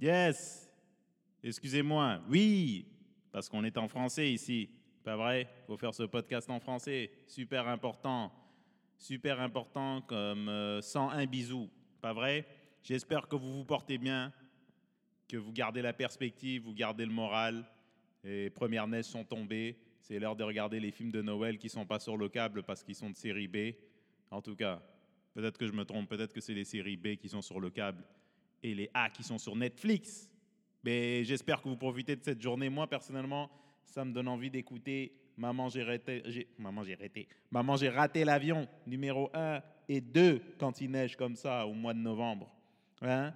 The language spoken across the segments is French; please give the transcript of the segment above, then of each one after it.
Yes. Excusez-moi. Oui, parce qu'on est en français ici. Pas vrai? Faut faire ce podcast en français. Super important. Super important comme euh, 101 bisous. Pas vrai? J'espère que vous vous portez bien, que vous gardez la perspective, vous gardez le moral. Les premières neiges sont tombées. C'est l'heure de regarder les films de Noël qui sont pas sur le câble parce qu'ils sont de série B. En tout cas, peut-être que je me trompe, peut-être que c'est les séries B qui sont sur le câble et les A qui sont sur Netflix. Mais j'espère que vous profitez de cette journée. Moi, personnellement, ça me donne envie d'écouter Maman, j'ai raté, Maman, j'ai raté. Maman, j'ai raté l'avion, numéro 1 et 2 quand il neige comme ça au mois de novembre. Hein?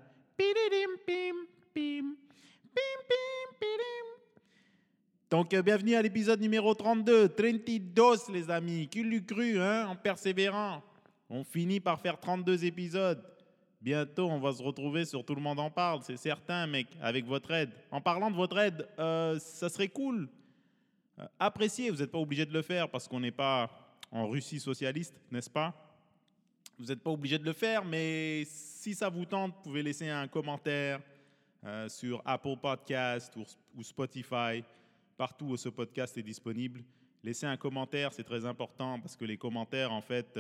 Donc, euh, bienvenue à l'épisode numéro 32, 32, les amis. Qui l'eût cru, hein, en persévérant On finit par faire 32 épisodes. Bientôt, on va se retrouver sur Tout le monde en parle, c'est certain, mec, avec votre aide. En parlant de votre aide, euh, ça serait cool. Euh, appréciez, vous n'êtes pas obligé de le faire parce qu'on n'est pas en Russie socialiste, n'est-ce pas? Vous n'êtes pas obligé de le faire, mais si ça vous tente, vous pouvez laisser un commentaire euh, sur Apple Podcast ou, ou Spotify, partout où ce podcast est disponible. Laissez un commentaire, c'est très important parce que les commentaires, en fait,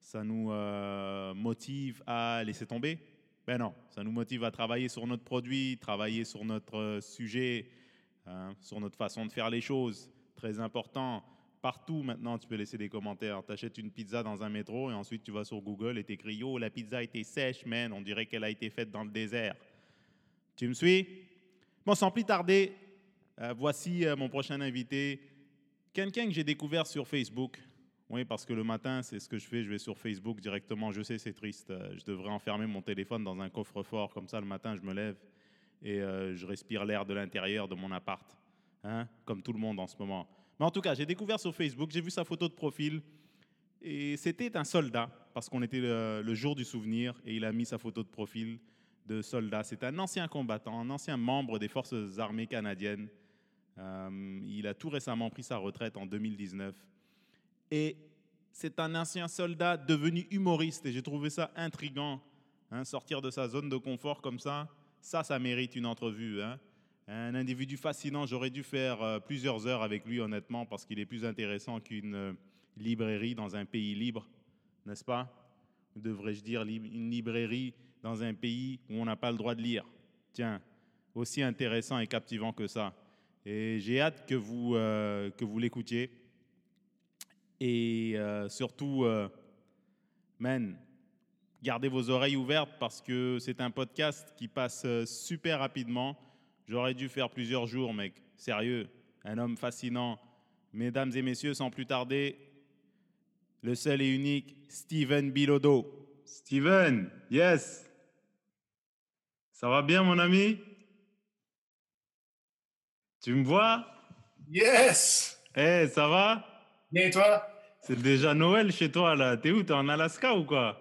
ça nous euh, motive à laisser tomber? Ben non, ça nous motive à travailler sur notre produit, travailler sur notre euh, sujet, hein, sur notre façon de faire les choses. Très important. Partout maintenant, tu peux laisser des commentaires. Tu achètes une pizza dans un métro et ensuite tu vas sur Google et t'écris Yo, la pizza été sèche, man. On dirait qu'elle a été faite dans le désert. Tu me suis? Bon, sans plus tarder, euh, voici mon prochain invité. Quelqu'un que j'ai découvert sur Facebook. Oui, parce que le matin, c'est ce que je fais. Je vais sur Facebook directement. Je sais, c'est triste. Euh, Je devrais enfermer mon téléphone dans un coffre-fort. Comme ça, le matin, je me lève et euh, je respire l'air de l'intérieur de mon appart. Hein? Comme tout le monde en ce moment. Mais en tout cas, j'ai découvert sur Facebook, j'ai vu sa photo de profil. Et c'était un soldat, parce qu'on était le, jour du souvenir, et il a mis sa photo de profil de soldat. C'est un ancien combattant, un ancien membre des forces armées canadiennes. Euh, il a tout récemment pris sa retraite en 2019. Et c'est un ancien soldat devenu humoriste, et j'ai trouvé ça intriguant. hein, sortir de sa zone de confort comme ça, ça, ça mérite une entrevue. hein. Un individu fascinant, j'aurais dû faire euh, plusieurs heures avec lui, honnêtement, parce qu'il est plus intéressant qu'une euh, librairie dans un pays libre, n'est-ce pas? Devrais-je dire une librairie dans un pays où on n'a pas le droit de lire? Tiens, aussi intéressant et captivant que ça. Et j'ai hâte que vous, euh, que vous l'écoutiez. Et euh, surtout, euh, man, gardez vos oreilles ouvertes parce que c'est un podcast qui passe euh, super rapidement. J'aurais dû faire plusieurs jours, mec. Sérieux, un homme fascinant. Mesdames et messieurs, sans plus tarder, le seul et unique Steven Bilodeau. Steven, yes. Ça va bien, mon ami? Tu me vois? Yes! Eh, ça va? Bien et toi? C'est déjà Noël chez toi, là. T'es où? T'es en Alaska ou quoi?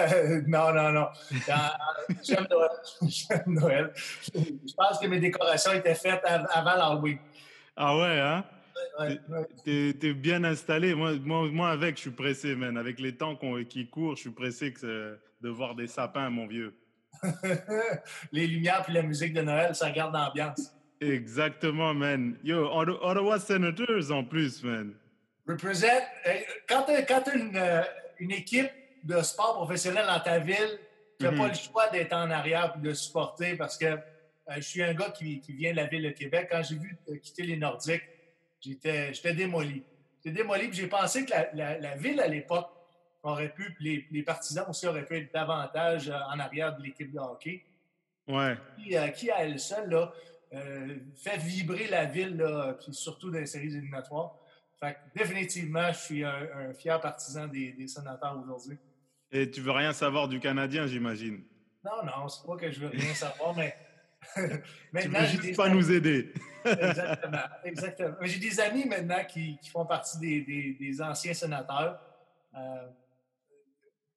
Euh, non, non, non. Dans- J'aime Noël. J'aime Noël. Je pense que mes décorations étaient faites av- avant l'Halloween. Ah ouais, hein? Ouais, ouais. T'es bien installé. Moi, moi, moi, avec, je suis pressé, man. Avec les temps qui courent, je suis pressé que c'est- de voir des sapins, mon vieux. Les lumières puis la musique de Noël, ça garde l'ambiance. Exactement, man. Yo, Ottawa Senators en plus, man. Represent. euh, Quand tu as une, euh, une équipe de sport professionnel dans ta ville, tu n'as Mhm. pas le choix d'être en arrière et de supporter parce que euh, je suis un gars qui, qui vient de la ville de Québec. Quand j'ai vu quitter les Nordiques, j'étais j'étais démoli. J'étais démoli j'ai pensé que la, la- la ville à l'époque aurait pu, les, les partisans aussi auraient pu être davantage en arrière de l'équipe de hockey Ouais. qui, euh, qui, à elle seule, là, euh, fait vibrer la ville, là, puis surtout dans les séries éliminatoires. Fait que définitivement, je suis un, un fier partisan des, des sénateurs aujourd'hui. Et tu veux rien savoir du Canadien, j'imagine. Non, non, c'est pas que je veux rien savoir, mais Tu veux juste pas amis- nous aider. Exactement, exactement. J'ai des amis maintenant qui, qui font partie des, des- des anciens sénateurs. Euh,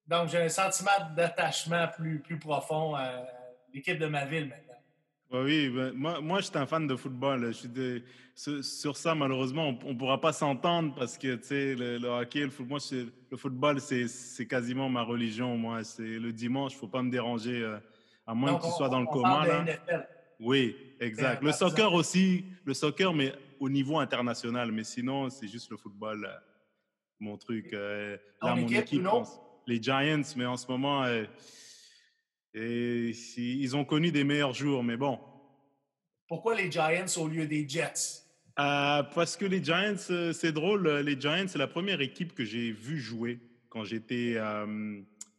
donc, j'ai un sentiment d'attachement plus, plus profond à l'équipe de ma ville maintenant. Oui, ben, moi, moi j'étais un fan de football. Je suis des- sur, sur ça, malheureusement, on ne pourra pas s'entendre parce que le, le hockey, le football, le football c'est quasiment ma religion. Moi, c'est le dimanche, il ne faut pas me déranger euh, à moins que tu sois dans le coma. Là. Oui, exact. Le soccer aussi, le soccer, mais au niveau international. Mais sinon, c'est juste le football, euh, mon truc. Euh, là, mon équipe, les Giants, mais en ce moment, et, ils ont connu des meilleurs jours, mais bon. Pourquoi les Giants au lieu des Jets? parce que les Giants, c'est drôle, les Giants, c'est la première équipe que j'ai vue jouer quand j'étais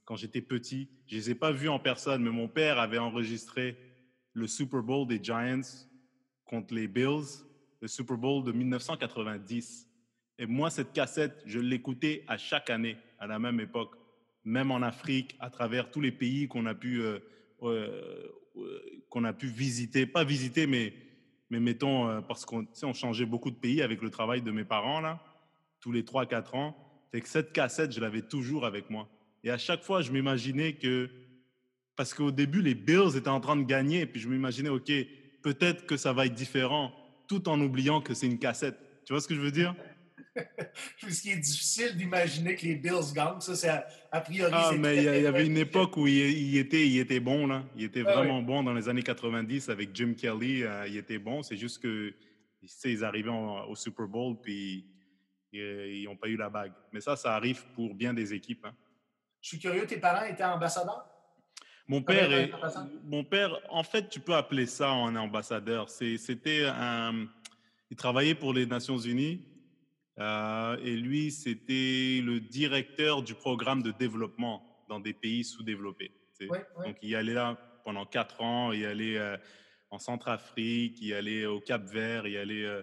quand j'étais petit. Je ne les ai pas vus en personne, mais mon père avait enregistré le Super Bowl des Giants contre les Bills, le Super Bowl de 1990. Et moi, cette cassette, je l'écoutais à chaque année, à la même époque, même en Afrique, à travers tous les pays qu'on a pu, euh, euh, qu'on a pu visiter. Pas visiter, mais, mais mettons, euh, parce qu'on on changeait beaucoup de pays avec le travail de mes parents, là, tous les 3-4 ans. Fait que cette cassette, je l'avais toujours avec moi. Et à chaque fois, je m'imaginais que, parce qu'au début, les Bills étaient en train de gagner, et puis je m'imaginais, OK, peut-être que ça va être différent, tout en oubliant que c'est une cassette. Tu vois ce que je veux dire? Ce qui est difficile d'imaginer que les Bills gagnent, ça, c'est a, priori. Ah, mais il y, avait une époque où il, était, il était bon, là. Il était ah vraiment bon dans les années 90 avec Jim Kelly. Euh, il était bon. C'est juste que, tu sais, ils arrivaient au Super Bowl, puis ils n'ont pas eu la bague. Mais ça, ça arrive pour bien des équipes. Hein. Je suis curieux, tes parents étaient ambassadeurs? Mon père, est, mon père, en fait, tu peux appeler ça un ambassadeur. C'était un, il travaillait pour les Nations Unies euh, et lui, c'était le directeur du programme de développement dans des pays sous-développés. Donc, il allait là pendant quatre ans, il allait euh, en Centrafrique, il allait au Cap-Vert, il allait euh,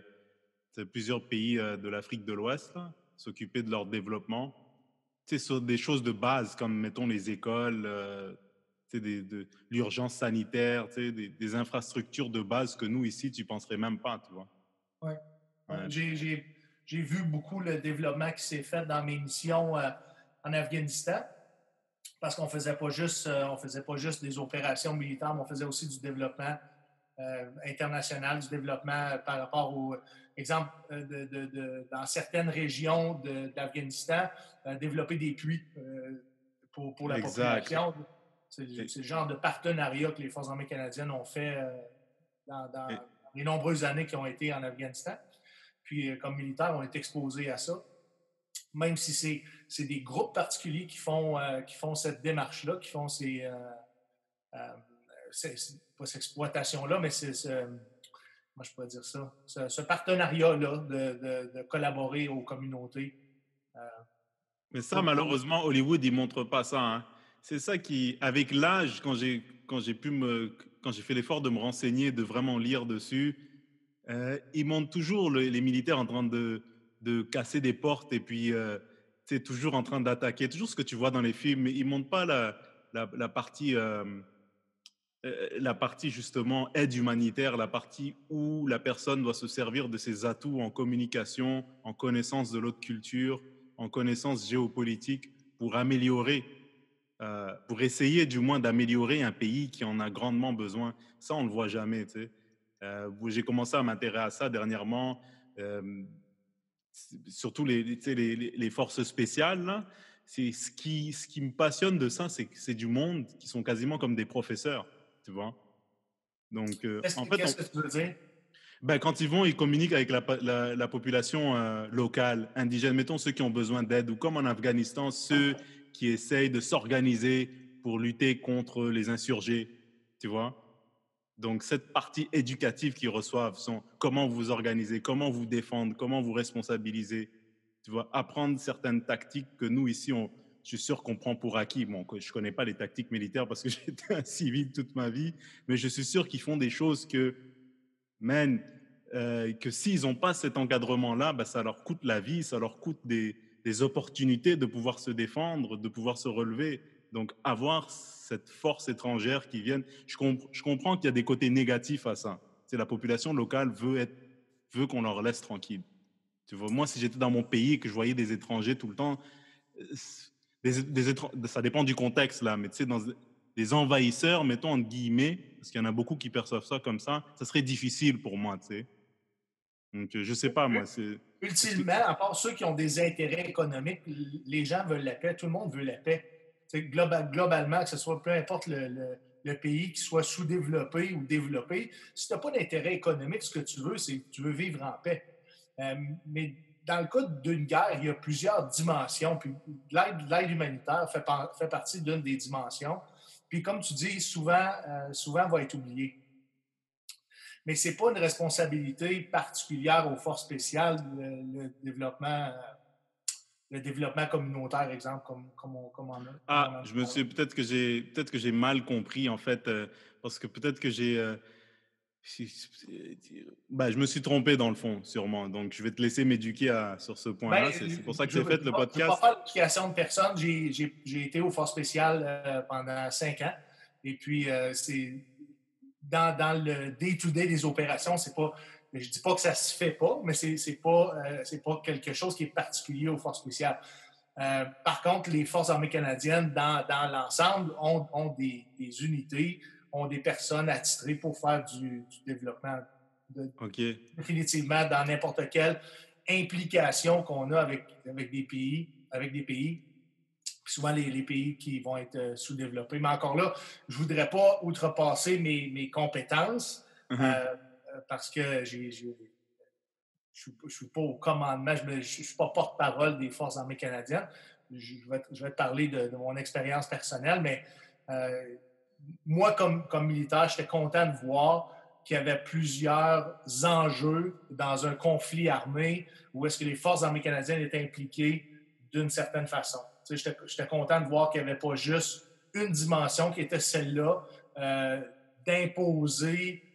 plusieurs pays de l'Afrique de l'Ouest, s'occuper de leur développement sur des choses de base comme, mettons, les écoles, euh, des, de, l'urgence sanitaire, des, des, infrastructures de base que nous, ici, tu ne penserais même pas, tu vois. Oui. Ouais. J'ai vu beaucoup le développement qui s'est fait dans mes missions euh, en Afghanistan parce qu'on faisait pas juste euh, on faisait pas juste des opérations militaires, mais on faisait aussi du développement international, du développement par rapport au exemple, euh, de, dans certaines régions d'Afghanistan, euh, développer des puits euh, pour, pour, la population. C'est le genre de partenariat que les Forces armées canadiennes ont fait dans, les nombreuses années qui ont été en Afghanistan. Puis, comme militaires, on est exposés à ça. Même si c'est des groupes particuliers qui font, qui font cette démarche-là, qui font ces, pas cette exploitation-là, mais c'est moi je pourrais dire ça, ce, partenariat-là de, collaborer aux communautés. Euh, Mais ça, malheureusement, Hollywood, il ne montre pas ça. Hein. C'est ça qui, avec l'âge, quand j'ai, quand j'ai pu me, quand j'ai fait l'effort de me renseigner, de vraiment lire dessus, euh, ils montrent toujours les militaires en train de, casser des portes et puis euh, c'est toujours en train d'attaquer, toujours ce que tu vois dans les films, mais ils ne montrent pas la, partie euh, euh, la partie justement aide humanitaire, la partie où la personne doit se servir de ses atouts en communication, en connaissance de l'autre culture, en connaissance géopolitique pour améliorer, euh, pour essayer du moins d'améliorer un pays qui en a grandement besoin. Ça, on ne le voit jamais. Euh, J'ai commencé à m'intéresser à ça dernièrement, surtout les, les, les, forces spéciales. C'est ce qui, ce qui me passionne de ça, c'est que c'est du monde qui sont quasiment comme des professeurs tu vois. Donc, euh, en fait, qu'est-ce que tu veux dire? Ben, quand ils vont, ils communiquent avec la, la, population euh, locale, indigène, mettons ceux qui ont besoin d'aide, ou comme en Afghanistan, ceux qui essayent de s'organiser pour lutter contre les insurgés, tu vois. Donc, cette partie éducative qu'ils reçoivent sont comment vous organiser, comment vous défendre, comment vous responsabiliser, tu vois, apprendre certaines tactiques que nous, ici, je suis sûr qu'on prend pour acquis. Bon, je ne connais pas les tactiques militaires parce que j'étais un civil toute ma vie, mais je suis sûr qu'ils font des choses que, man, euh, que s'ils n'ont pas cet encadrement-là, ben, ça leur coûte la vie, ça leur coûte des, opportunités de pouvoir se défendre, de pouvoir se relever. Donc, avoir cette force étrangère qui vient, je, comprends qu'il y a des côtés négatifs à ça. C'est la population locale veut, être, veut qu'on leur laisse tranquille. Tu vois, moi, si j'étais dans mon pays et que je voyais des étrangers tout le temps, des, ça dépend du contexte là, mais tu sais, des envahisseurs, mettons entre guillemets, parce qu'il y en a beaucoup qui perçoivent ça comme ça, ça serait difficile pour moi, tu sais. Donc, je sais pas, moi. c'est Ultimement, à part ceux qui ont des intérêts économiques, les gens veulent la paix, tout le monde veut la paix. Global, globalement, que ce soit peu importe le, le pays qui soit sous-développé ou développé. Si tu n'as pas d'intérêt économique, ce que tu veux, c'est que tu veux vivre en paix. Euh, mais dans le cas d'une guerre, il y a plusieurs dimensions. Puis l'aide humanitaire fait, partie d'une des dimensions. Puis comme tu dis, souvent, euh, souvent va être oublié. Mais ce n'est pas une responsabilité particulière aux forces spéciales, le, développement. Euh, le développement communautaire, exemple, comme, comme, on, comme on a. Ah, je me suis peut-être que j'ai peut-être que j'ai mal compris en fait, parce que peut-être que j'ai bah, je me suis trompé dans le fond, sûrement. Donc, je vais te laisser m'éduquer sur ce point-là. Ben, c'est pour ça que j'ai fait le podcast. Je ne pas l'éducation de personne. J'ai été au Force spécial euh, pendant cinq ans. Et puis, euh, c'est dans, dans, le day-to-day des opérations, c'est pas. Je ne dis pas que ça ne se fait pas, mais ce n'est pas, euh, pas quelque chose qui est particulier aux forces spéciales. par contre, les forces armées canadiennes, dans, dans l'ensemble, ont, ont des, des, unités ont des personnes attitrées pour faire du, développement. Définitivement, dans n'importe quelle implication qu'on a avec, avec, des pays, avec des pays, souvent les, pays qui vont être euh, sous-développés. Mais encore là, je ne voudrais pas outrepasser mes, mes compétences uh-huh. euh, parce que je ne suis pas au commandement, je ne suis pas porte-parole des Forces armées canadiennes. Je vais, te parler de, mon expérience personnelle, mais euh, moi, comme, militaire, j'étais content de voir qu'il y avait plusieurs enjeux dans un conflit armé où est-ce que les forces armées canadiennes étaient impliquées d'une certaine façon. J'étais content de voir qu'il n'y avait pas juste une dimension qui était celle-là euh, d'imposer euh,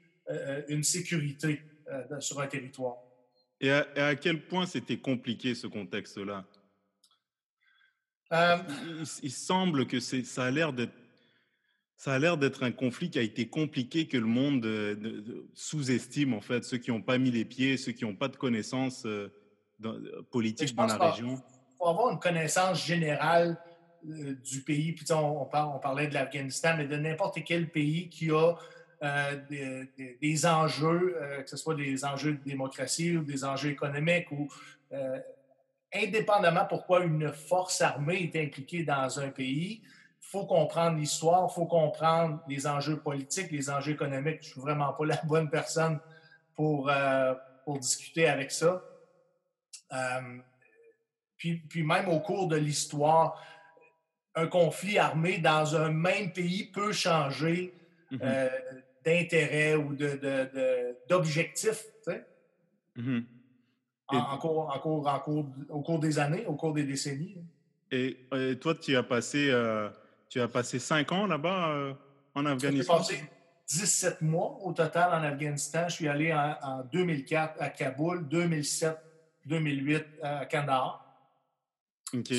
une sécurité euh, sur un territoire. Et à, quel point c'était compliqué ce contexte-là? il, il, semble que ça a l'air d'être ça a l'air d'être un conflit qui a été compliqué, que le monde euh, sous-estime, en fait, ceux qui n'ont pas mis les pieds, ceux qui n'ont pas de connaissances euh, euh, politiques dans la région. Il faut avoir une connaissance générale du pays. Puis, on, on, parlait de l'Afghanistan, mais de n'importe quel pays qui a des, enjeux, que ce soit des enjeux de démocratie ou des enjeux économiques, ou indépendamment pourquoi une force armée est impliquée dans un pays, faut comprendre l'histoire, il faut comprendre les enjeux politiques, les enjeux économiques. Je ne suis vraiment pas la bonne personne pour, euh, pour discuter avec ça. Euh, puis, puis, même au cours de l'histoire, un conflit armé dans un même pays peut changer mm-hmm. euh, d'intérêt ou d'objectif. De, de, mm-hmm. en, cours, en, cours, en cours, au cours des années, au cours des décennies. Et, toi, tu as passé tu as passé cinq ans là-bas euh, en Afghanistan? J'ai passé 17 mois au total en Afghanistan. Je suis allé en, 2004 à Kaboul, 2007, 2008 à Kandahar.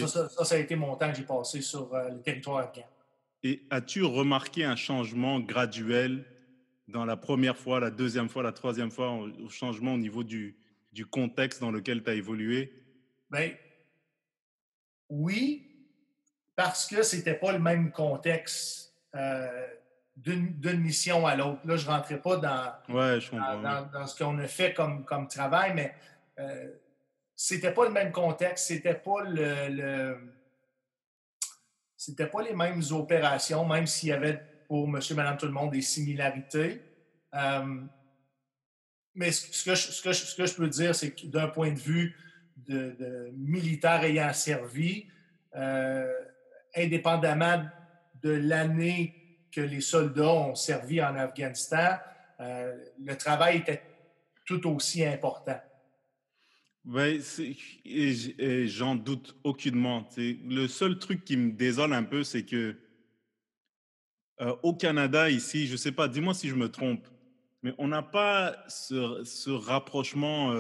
Ça, ça, a été mon temps que j'ai passé sur euh, le territoire afghan. Et as-tu remarqué un changement graduel dans la première fois, la deuxième fois, la troisième fois, au changement au niveau du, du contexte dans lequel tu as évolué? Bien, oui, parce que ce n'était pas le même contexte euh, d'une mission à l'autre. Là, je ne rentrais pas dans, dans, ce qu'on a fait comme, comme travail, mais euh, c'était pas le même contexte, c'était pas le, c'était pas les mêmes opérations, même s'il y avait pour monsieur, madame, tout le monde des similarités. Euh, mais ce que, je, peux dire, c'est que d'un point de vue militaire ayant servi, euh, indépendamment de l'année que les soldats ont servi en Afghanistan, euh, le travail était tout aussi important. Oui, et j'en doute aucunement. Le seul truc qui me désole un peu, c'est que euh, au Canada, ici, je ne sais pas, dis-moi si je me trompe, mais on n'a pas ce, rapprochement,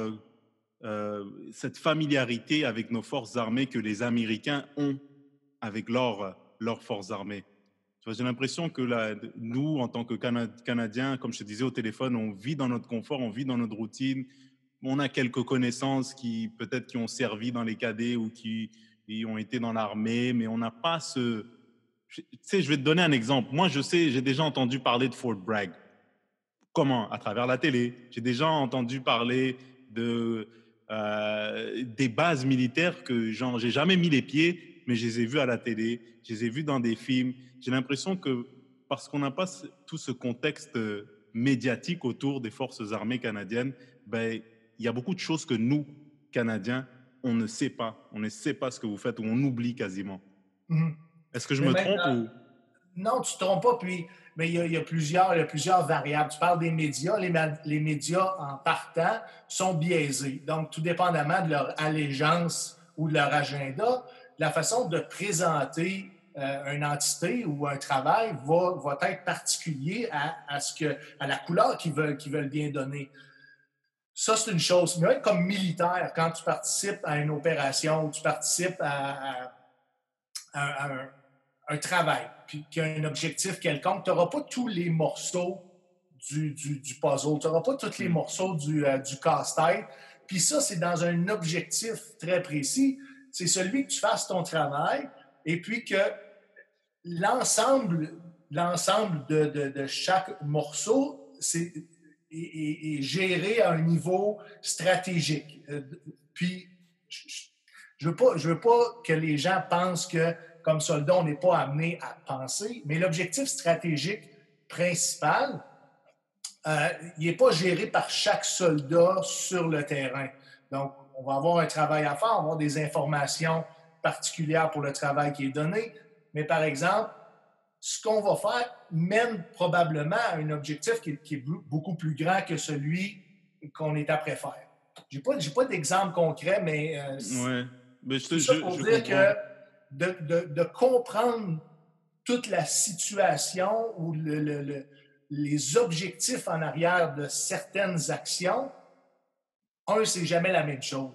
euh, cette familiarité avec nos forces armées que les Américains ont avec leurs leur forces armées. J'ai l'impression que nous, en tant que Canadiens, comme je te disais au téléphone, on vit dans notre confort, on vit dans notre routine. On a quelques connaissances qui peut-être qui ont servi dans les cadets ou qui, ont été dans l'armée, mais on n'a pas ce... Je vais te donner un exemple. Moi, je sais, j'ai déjà entendu parler de Fort Bragg. Comment? À travers la télé. J'ai déjà entendu parler de, euh, des bases militaires que j'ai jamais mis les pieds, mais je les ai vus à la télé, je les ai vus dans des films. J'ai l'impression que parce qu'on n'a pas tout ce contexte médiatique autour des forces armées canadiennes, ben, il y a beaucoup de choses que nous, Canadiens, on ne sait pas. On ne sait pas ce que vous faites ou on oublie quasiment. Mhm. Est-ce que je me trompe ou... Non, tu ne te trompes pas. Puis, mais il y, a, plusieurs, il y a plusieurs variables. Tu parles des médias. Les, les, médias, en partant, sont biaisés. Donc, tout dépendamment de leur allégeance ou de leur agenda, la façon de présenter euh, une entité ou un travail va, va être particulier à, à, ce que, à la couleur qu'ils veulent, qu'ils veulent bien donner. Ça, c'est une chose. Mais comme militaire, quand tu participes à une opération, ou tu participes à, un, travail, puis qu'il y a un objectif quelconque, tu n'auras pas tous les morceaux du, puzzle, tu n'auras pas tous les hmm. morceaux du, euh, du casse-tête. Puis ça, c'est dans un objectif très précis. C'est celui que tu fasses ton travail et puis que l'ensemble l'ensemble de, de, chaque morceau, c'est et, gérer à un niveau stratégique. Euh, puis, je ne veux, pas, je veux pas que les gens pensent que, comme soldat, on n'est pas amené à penser, mais l'objectif stratégique principal, euh, il n'est pas géré par chaque soldat sur le terrain. Donc, on va avoir un travail à faire, on va avoir des informations particulières pour le travail qui est donné. Mais par exemple, ce qu'on va faire mène probablement à un objectif qui, est beaucoup plus grand que celui qu'on est après faire. Je n'ai pas, pas d'exemple concret, mais, euh, mais c'est ça pour dire que de, comprendre toute la situation ou les objectifs en arrière de certaines actions, un, c'est jamais la même chose.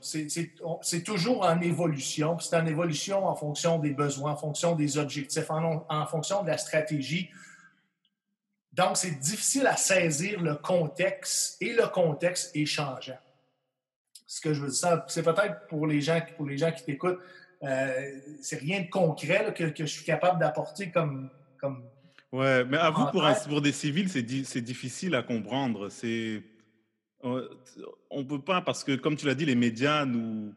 C'est toujours en évolution. C'est en évolution en fonction des besoins, en fonction des objectifs, en, fonction de la stratégie. Donc, c'est difficile à saisir le contexte et le contexte est changeant. Ce que je veux dire, c'est peut-être pour les gens, pour les gens qui t'écoutent, euh, c'est rien de concret que, je suis capable d'apporter comme, comme. Ouais, mais à vous, pour, pour des civils, c'est difficile à comprendre. C'est on ne peut pas, parce que comme tu l'as dit, les médias nous.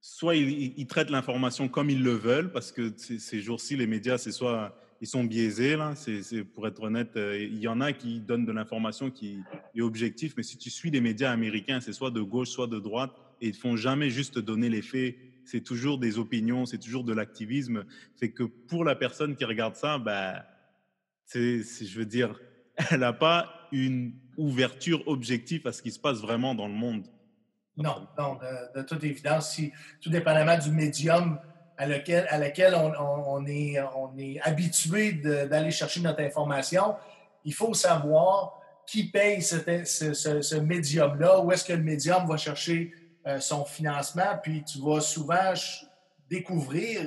Soit ils, traitent l'information comme ils le veulent, parce que ces jours-ci, les médias, c'est soit ils sont biaisés, là, c'est, pour être honnête, euh, il y en a qui donnent de l'information qui est objective, mais si tu suis les médias américains, c'est soit de gauche, soit de droite, et ils ne font jamais juste donner les faits, c'est toujours des opinions, c'est toujours de l'activisme. Fait que pour la personne qui regarde ça, bah, c'est, je veux dire, elle n'a pas une ouverture objective à ce qui se passe vraiment dans le monde. Non, non, de, toute évidence, si, tout dépendamment du médium à lequel, à laquelle on, est, on est habitué d'aller chercher notre information, il faut savoir qui paye ce, médium-là, où est-ce que le médium va chercher euh, son financement, puis tu vas souvent découvrir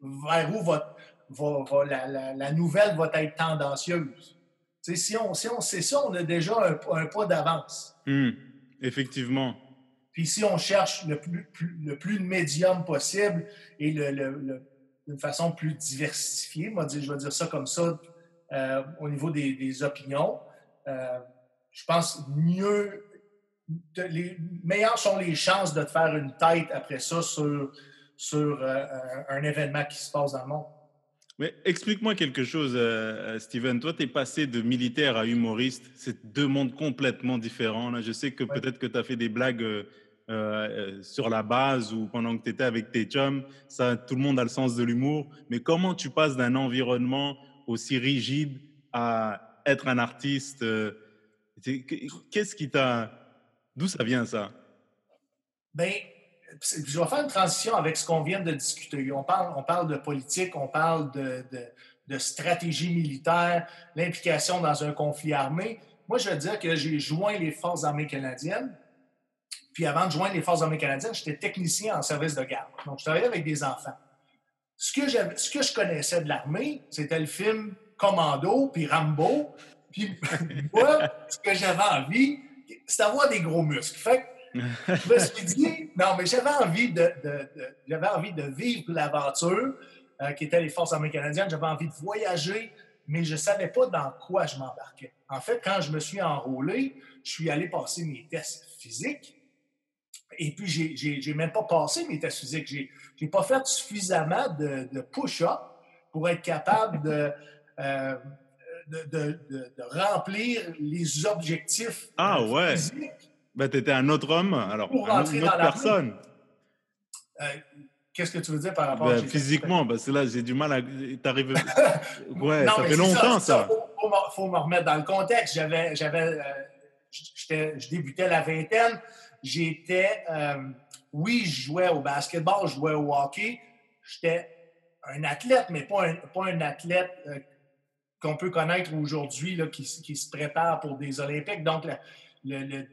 vers où va, la, la, nouvelle va être tendancieuse si on, si on sait ça, on a déjà un, pas d'avance. Hmm. effectivement. Puis si on cherche le plus, le plus de médium possible et le, d'une façon plus diversifiée, moi, je vais dire ça comme ça, euh, au niveau des, opinions, euh, je pense mieux, les meilleures sont les chances de te faire une tête après ça sur, sur euh, un événement qui se passe dans le monde. Mais explique-moi quelque chose, euh, euh, Steven. Toi, tu es passé de militaire à humoriste. C'est deux mondes complètement différents. Là. Je sais que peut-être que tu as fait des blagues euh, sur la base ou pendant que tu étais avec tes chums. Ça, tout le monde a le sens de l'humour. Mais comment tu passes d'un environnement aussi rigide à être un artiste Qu'est-ce qui t'a. D'où ça vient, ça? Ben, je vais faire une transition avec ce qu'on vient de discuter. On parle, on parle de politique, on parle de, de, stratégie militaire, l'implication dans un conflit armé. Moi, je veux dire que j'ai joint les Forces armées canadiennes. Puis avant de joindre les Forces armées canadiennes, j'étais technicien en service de garde. Donc, je travaillais avec des enfants. Ce que, ce que je connaissais de l'armée, c'était le film Commando, puis Rambo. Puis moi, ce que j'avais envie, c'était d'avoir des gros muscles. Fait je me suis dit, non, mais j'avais envie de, j'avais envie de vivre l'aventure euh, qui était les Forces armées canadiennes. J'avais envie de voyager, mais je ne savais pas dans quoi je m'embarquais. En fait, quand je me suis enrôlé, je suis allé passer mes tests physiques. Et puis, j'ai n'ai même pas passé mes tests physiques. J'ai n'ai pas fait suffisamment de, push-up pour être capable de, euh, de, remplir les objectifs. Ah euh, ouais. Ben, tu étais un autre homme, alors pour rentrer une autre personne. Euh, qu'est-ce que tu veux dire par rapport ben, Physiquement, parce que là, j'ai du mal à. T'arrives. ouais, ça fait longtemps, ça. Il faut, me remettre dans le contexte. J'avais. j'avais euh, je débutais la vingtaine. J'étais. oui, je jouais au basketball, je jouais au hockey. J'étais un athlète, mais pas un, pas un athlète qu'on peut connaître aujourd'hui, qui, qui, se prépare pour des Olympiques. Donc, le,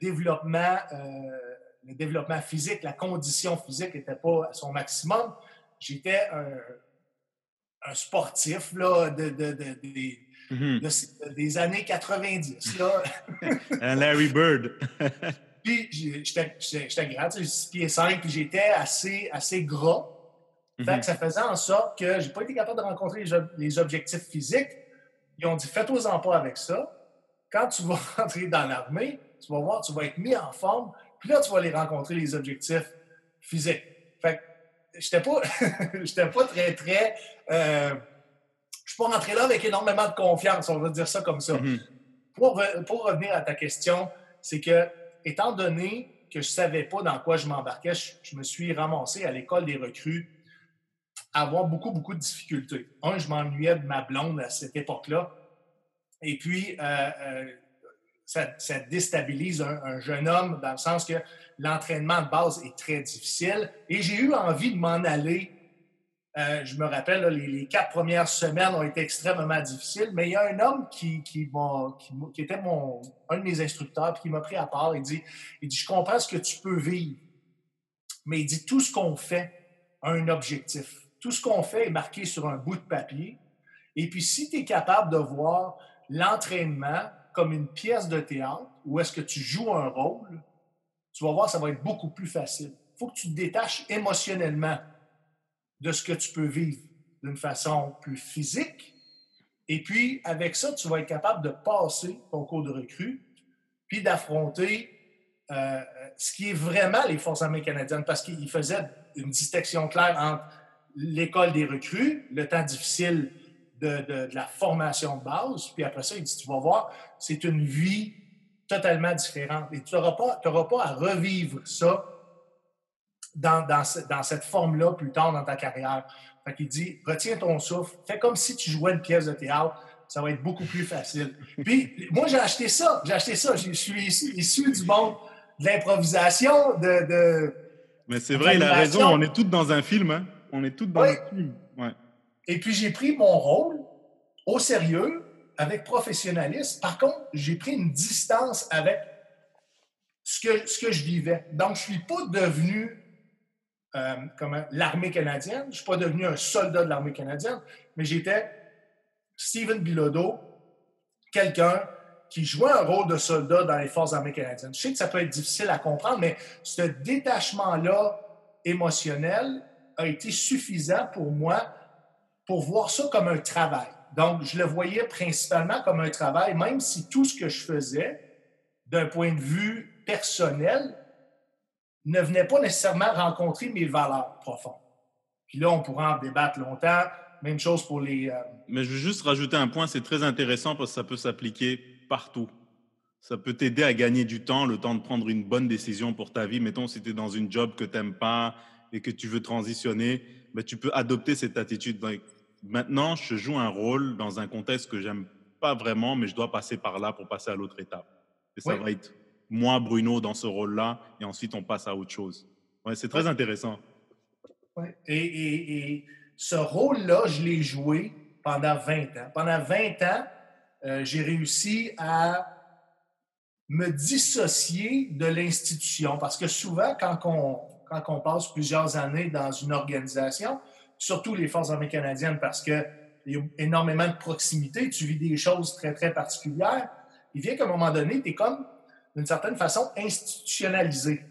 développement, euh, le développement physique, la condition physique n'était pas à son maximum. J'étais un, sportif là, de, mm-hmm. des années 90. Là. un Larry Bird. puis j'étais grand, 6 pieds 5, puis j'étais assez, assez gras. Fait mhm. ça faisait en sorte que j'ai pas été capable de rencontrer les, objectifs physiques. Ils ont dit fais-toi-en pas avec ça. Quand tu vas rentrer dans l'armée, tu vas voir, tu vas être mis en forme, puis là, tu vas aller rencontrer les objectifs physiques. Fait que j'étais pas, pas très, très. Euh, je suis pas rentré là avec énormément de confiance, on va dire ça comme ça. Mhm. pour, pour revenir à ta question, c'est que, étant donné que je savais pas dans quoi je m'embarquais, je me suis ramassé à l'école des recrues avoir beaucoup, beaucoup de difficultés. Un, je m'ennuyais de ma blonde à cette époque-là. Et puis, euh, euh, ça, déstabilise un, jeune homme dans le sens que l'entraînement de base est très difficile. Et j'ai eu envie de m'en aller. Euh, je me rappelle, les, quatre premières semaines ont été extrêmement difficiles, mais il y a un homme qui, était mon, un de mes instructeurs, puis qui m'a pris à part. Il dit, il dit, je comprends ce que tu peux vivre, mais il dit, tout ce qu'on fait a un objectif. Tout ce qu'on fait est marqué sur un bout de papier. Et puis, si tu es capable de voir l'entraînement comme une pièce de théâtre où est-ce que tu joues un rôle, tu vas voir, ça va être beaucoup plus facile. Il faut que tu te détaches émotionnellement de ce que tu peux vivre d'une façon plus physique. Et puis, avec ça, tu vas être capable de passer ton cours de recrue, puis d'affronter euh, ce qui est vraiment les Forces armées canadiennes, parce qu'ils faisaient une distinction claire entre l'école des recrues, le temps difficile de, la formation de base, puis après ça, il dit, tu vas voir, c'est une vie totalement différente. Et tu n'auras pas, pas à revivre ça dans, dans, cette forme-là plus tard dans ta carrière. Fait qu'il dit, retiens ton souffle, fais comme si tu jouais une pièce de théâtre, ça va être beaucoup plus facile. Puis, moi, j'ai acheté ça, j'ai acheté ça, je suis issu, du monde de l'improvisation, de, Mais c'est vrai, il a raison, on est tous dans un film, hein? On est tous dans le. Et puis, j'ai pris mon rôle au sérieux, avec professionnalisme. Par contre, j'ai pris une distance avec ce que, ce que je vivais. Donc, je ne suis pas devenu euh, l'armée canadienne. Je ne suis pas devenu un soldat de l'armée canadienne, mais j'étais Stephen Bilodeau, quelqu'un qui jouait un rôle de soldat dans les forces armées canadiennes. Je sais que ça peut être difficile à comprendre, mais ce détachement-là émotionnel a été suffisant pour moi pour voir ça comme un travail. Donc, je le voyais principalement comme un travail, même si tout ce que je faisais, d'un point de vue personnel, ne venait pas nécessairement rencontrer mes valeurs profondes. Puis là, on pourra en débattre longtemps. Même chose pour les... Euh, Mais je veux juste rajouter un point, c'est très intéressant parce que ça peut s'appliquer partout. Ça peut t'aider à gagner du temps, le temps de prendre une bonne décision pour ta vie. Mettons, si tu es dans une job que tu n'aimes pas, et que tu veux transitionner, ben, tu peux adopter cette attitude. maintenant, je joue un rôle dans un contexte que j'aime pas vraiment, mais je dois passer par là pour passer à l'autre étape. Et ça va être moi, Bruno, dans ce rôle-là, et ensuite on passe à autre chose. Ouais, c'est très intéressant. Ouais. Et, ce rôle-là, je l'ai joué pendant 20 ans. Pendant 20 ans, euh, j'ai réussi à me dissocier de l'institution parce que souvent, quand on, quand on passe plusieurs années dans une organisation, surtout les Forces armées canadiennes, parce qu'il y a énormément de proximité, tu vis des choses très, très particulières, il vient qu'à un moment donné, tu es comme, d'une certaine façon, institutionnalisé.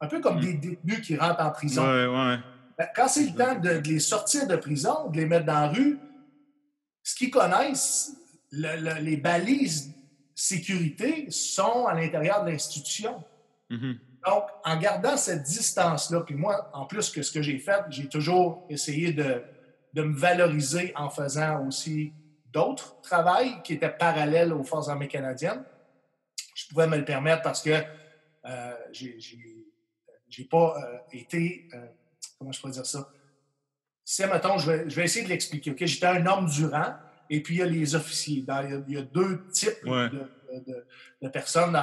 Un peu comme mm. des détenus qui rentrent en prison. Ben, quand c'est le temps de, les sortir de prison, de les mettre dans la rue, ce qu'ils connaissent, les balises sécurité sont à l'intérieur de l'institution. Mm-hmm. Donc, en gardant cette distance-là, puis moi, en plus que ce que j'ai fait, j'ai toujours essayé de, me valoriser en faisant aussi d'autres travails qui étaient parallèles aux Forces armées canadiennes. Je pouvais me le permettre parce que euh, j'ai pas euh, été. Euh, comment je pourrais dire ça? C'est, mettons, je vais, je vais essayer de l'expliquer. ok? J'étais un homme du rang et puis il y a les officiers. il, y a, deux types de, personnes,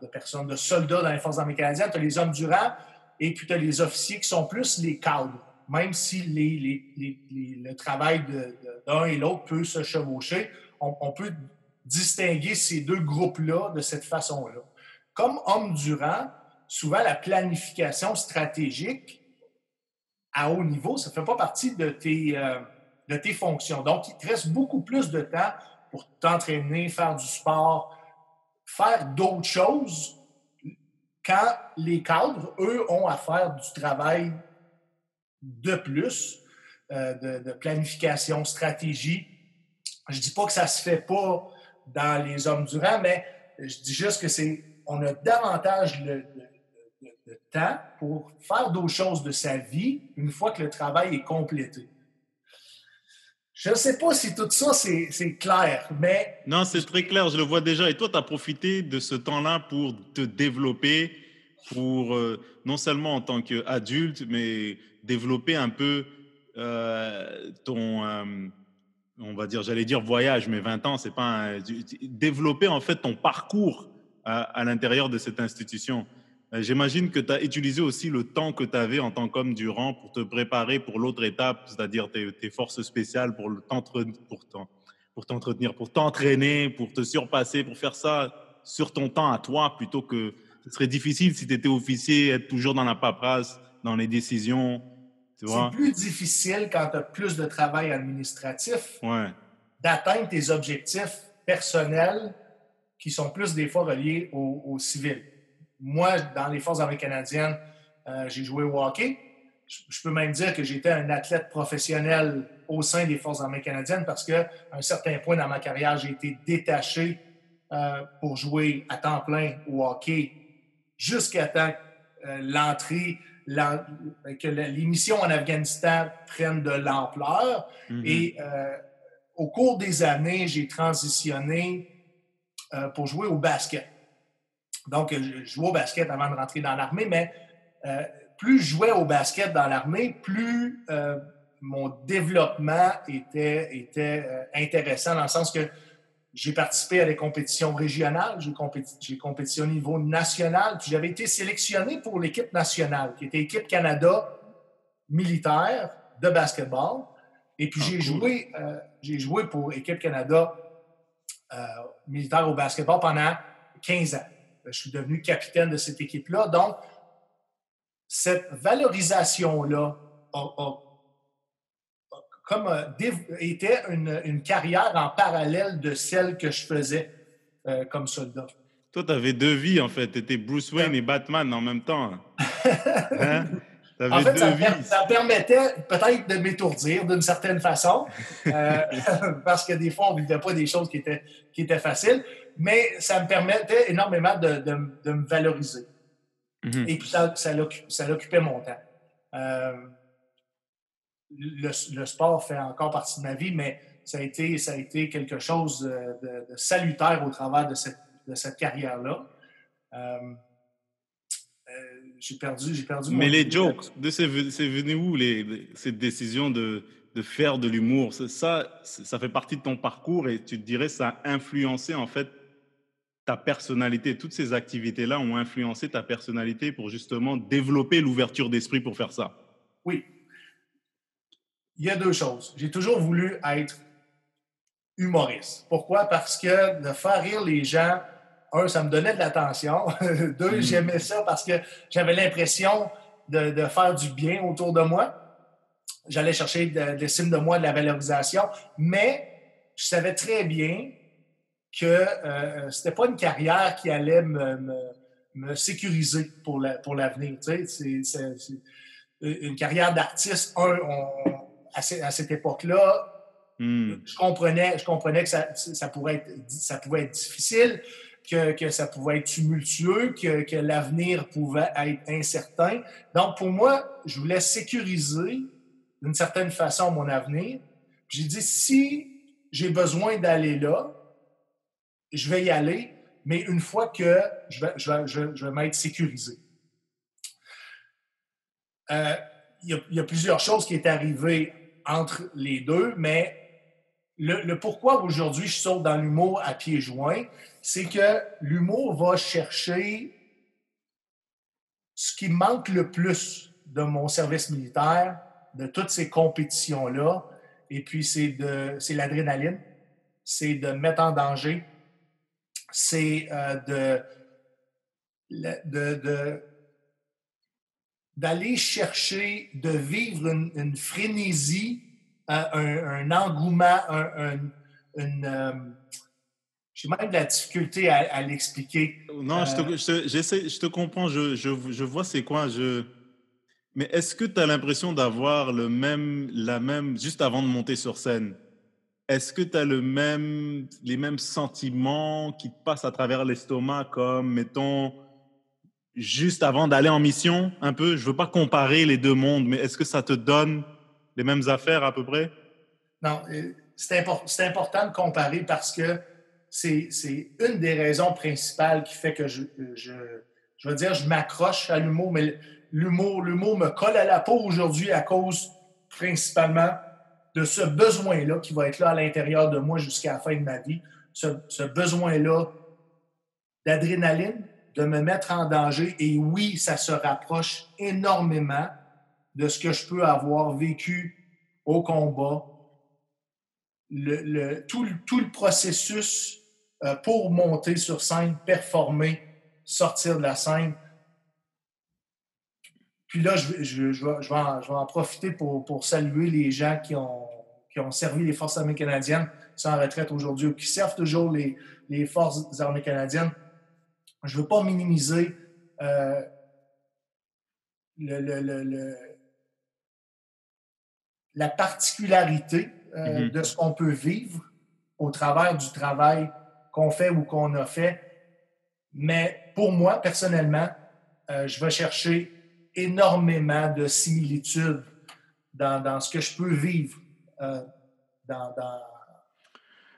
de personnes, de soldats dans les Forces armées canadiennes. Tu as les hommes du rang et puis tu as les officiers qui sont plus les cadres même si le travail d'un et l'autre peut se chevaucher, on, peut distinguer ces deux groupes-là de cette façon-là. Comme homme durant, souvent la planification stratégique à haut niveau, ça ne fait pas partie de tes, euh, de tes fonctions. Donc, il te reste beaucoup plus de temps pour t'entraîner, faire du sport, faire d'autres choses quand les cadres, eux, ont à faire du travail de plus euh, de, planification, stratégie. Je dis pas que ça se fait pas dans les hommes durant, mais je dis juste que c'est on a davantage de, temps pour faire d'autres choses de sa vie une fois que le travail est complété. Je ne sais pas si tout ça, c'est clair, mais... Non, c'est très clair, je le vois déjà. Et toi, tu as profité de ce temps-là pour te développer, pour euh, non seulement en tant qu'adulte, mais développer un peu euh, ton, euh, on va dire, j'allais dire voyage, mais 20 ans, c'est pas développer en fait ton parcours à, l'intérieur de cette institution. Euh, j'imagine que tu as utilisé aussi le temps que tu avais en tant qu'homme du rang pour te préparer pour l'autre étape, c'est-à-dire tes, forces spéciales pour t'entretenir, pour t'entraîner, pour te surpasser, pour faire ça sur ton temps à toi plutôt que ce serait difficile si tu étais officier, être toujours dans la paperasse, dans les décisions, c'est plus difficile quand tu as plus de travail administratif d'atteindre tes objectifs personnels qui sont plus des fois reliés au, civil. Moi, dans les Forces armées canadiennes, euh, j'ai joué au hockey. Je, peux même dire que j'étais un athlète professionnel au sein des Forces armées canadiennes parce qu'à un certain point dans ma carrière, j'ai été détaché euh, pour jouer à temps plein au hockey jusqu'à temps euh, l'entrée que les missions en Afghanistan prennent de l'ampleur. Mm-hmm. Et euh, au cours des années, j'ai transitionné pour jouer au basket. Donc, je jouais au basket avant de rentrer dans l'armée, mais euh, plus je jouais au basket dans l'armée, plus mon développement était, était intéressant dans le sens que j'ai participé à des compétitions régionales, j'ai compéti compétitionné au niveau national, puis j'avais été sélectionné pour l'équipe nationale, qui était l'équipe Canada militaire de basketball. Et puis ah, j'ai joué, euh, j'ai joué pour l'équipe Canada euh, militaire au basketball pendant 15 ans. Je suis devenu capitaine de cette équipe-là. Donc, cette valorisation-là a comme euh, était une, carrière en parallèle de celle que je faisais euh, comme soldat. Toi, tu avais deux vies, en fait. Tu étais Bruce Wayne et Batman en même temps. Hein? En fait, ça, ça, permettait peut-être de m'étourdir d'une certaine façon, euh, parce que des fois, on ne vivait pas des choses qui étaient, qui étaient faciles, mais ça me permettait énormément de, de, me valoriser. Mm-hmm. Et puis, ça, ça, occupait mon temps le, sport fait encore partie de ma vie, mais ça a été, ça a été quelque chose de, salutaire au travers de cette, de cette carrière-là. Euh, euh, j'ai perdu, j'ai perdu. Mais les jokes, c'est venu où les, cette décision de, de faire de l'humour? Ça, ça fait partie de ton parcours et tu te dirais ça a influencé en fait ta personnalité. Toutes ces activités-là ont influencé ta personnalité pour justement développer l'ouverture d'esprit pour faire ça? Oui, il y a deux choses. J'ai toujours voulu être humoriste. Pourquoi? Parce que de faire rire les gens, un, ça me donnait de l'attention. Deux, mm. j'aimais ça parce que j'avais l'impression de, faire du bien autour de moi. J'allais chercher de, l'estime de moi, de la valorisation, mais je savais très bien que euh, c'était pas une carrière qui allait me, sécuriser pour l'avenir. La, c'est une carrière d'artiste, un, on, à, cette époque-là, hmm. je, comprenais, je comprenais que ça, ça, pourrait être, ça pouvait être difficile, que, que ça pouvait être tumultueux, que, que l'avenir pouvait être incertain. Donc, pour moi, je voulais sécuriser d'une certaine façon mon avenir. J'ai dit, si j'ai besoin d'aller là, je vais y aller, mais une fois que je vais, m'être sécurisé. Euh, il, y a, plusieurs choses qui sont arrivées entre les deux, mais le, pourquoi aujourd'hui je saute dans l'humour à pieds joints, c'est que l'humour va chercher ce qui manque le plus de mon service militaire, de toutes ces compétitions-là, et puis c'est l'adrénaline, c'est de mettre en danger, c'est euh, de, d'aller chercher, de vivre une, frénésie, euh, un, engouement, un, une, euh, j'ai même de la difficulté à, l'expliquer. Non, je, te, je te comprends, je, je, je vois c'est quoi. Je... Mais est-ce que tu as l'impression d'avoir le même, la même, juste avant de monter sur scène, est-ce que tu as les mêmes sentiments qui passent à travers l'estomac, comme, mettons, juste avant d'aller en mission, un peu? Je veux pas comparer les deux mondes, mais est-ce que ça te donne les mêmes affaires à peu près? Non, c'est important de comparer parce que c'est une des raisons principales qui fait que je, je, je veux dire, je m'accroche à l'humour, mais l'humour me colle à la peau aujourd'hui à cause principalement de ce besoin-là qui va être là à l'intérieur de moi jusqu'à la fin de ma vie, ce, besoin-là d'adrénaline, de me mettre en danger. Et oui, ça se rapproche énormément de ce que je peux avoir vécu au combat. Tout, tout, le processus euh, pour monter sur scène, performer, sortir de la scène. Puis là, je, je, je, vais, en, profiter pour, pour, saluer les gens qui ont, qui ont servi les Forces armées canadiennes, qui sont en retraite aujourd'hui ou qui servent toujours les, les Forces armées canadiennes je ne veux pas minimiser euh, la particularité euh, mm-hmm. de ce qu'on peut vivre au travers du travail qu'on fait ou qu'on a fait. Mais pour moi, personnellement, euh, je vais chercher énormément de similitudes dans, ce que je peux vivre dans,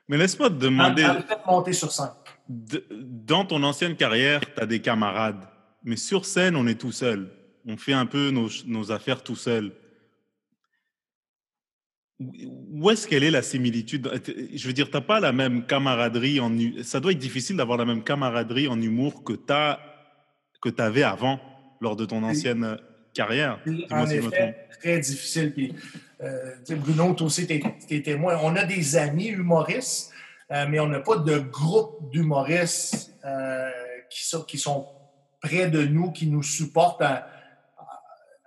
Mais laisse-moi te demander. Dans, de monter sur scène dans ton ancienne carrière, tu as des camarades, mais sur scène, on est tout seul. On fait un peu nos, affaires tout seul. Où est-ce qu'elle est la similitude? Je veux dire, tu n'as pas la même camaraderie. En, ça doit être difficile d'avoir la même camaraderie en humour que tu avais avant, lors de ton ancienne carrière. En effet, très difficile. Puis, euh, Bruno, toi aussi, tu es, témoin. On a des amis humoristes euh, mais on n'a pas de groupe d'humoristes euh, qui, sont, qui sont près de nous, qui nous supportent à,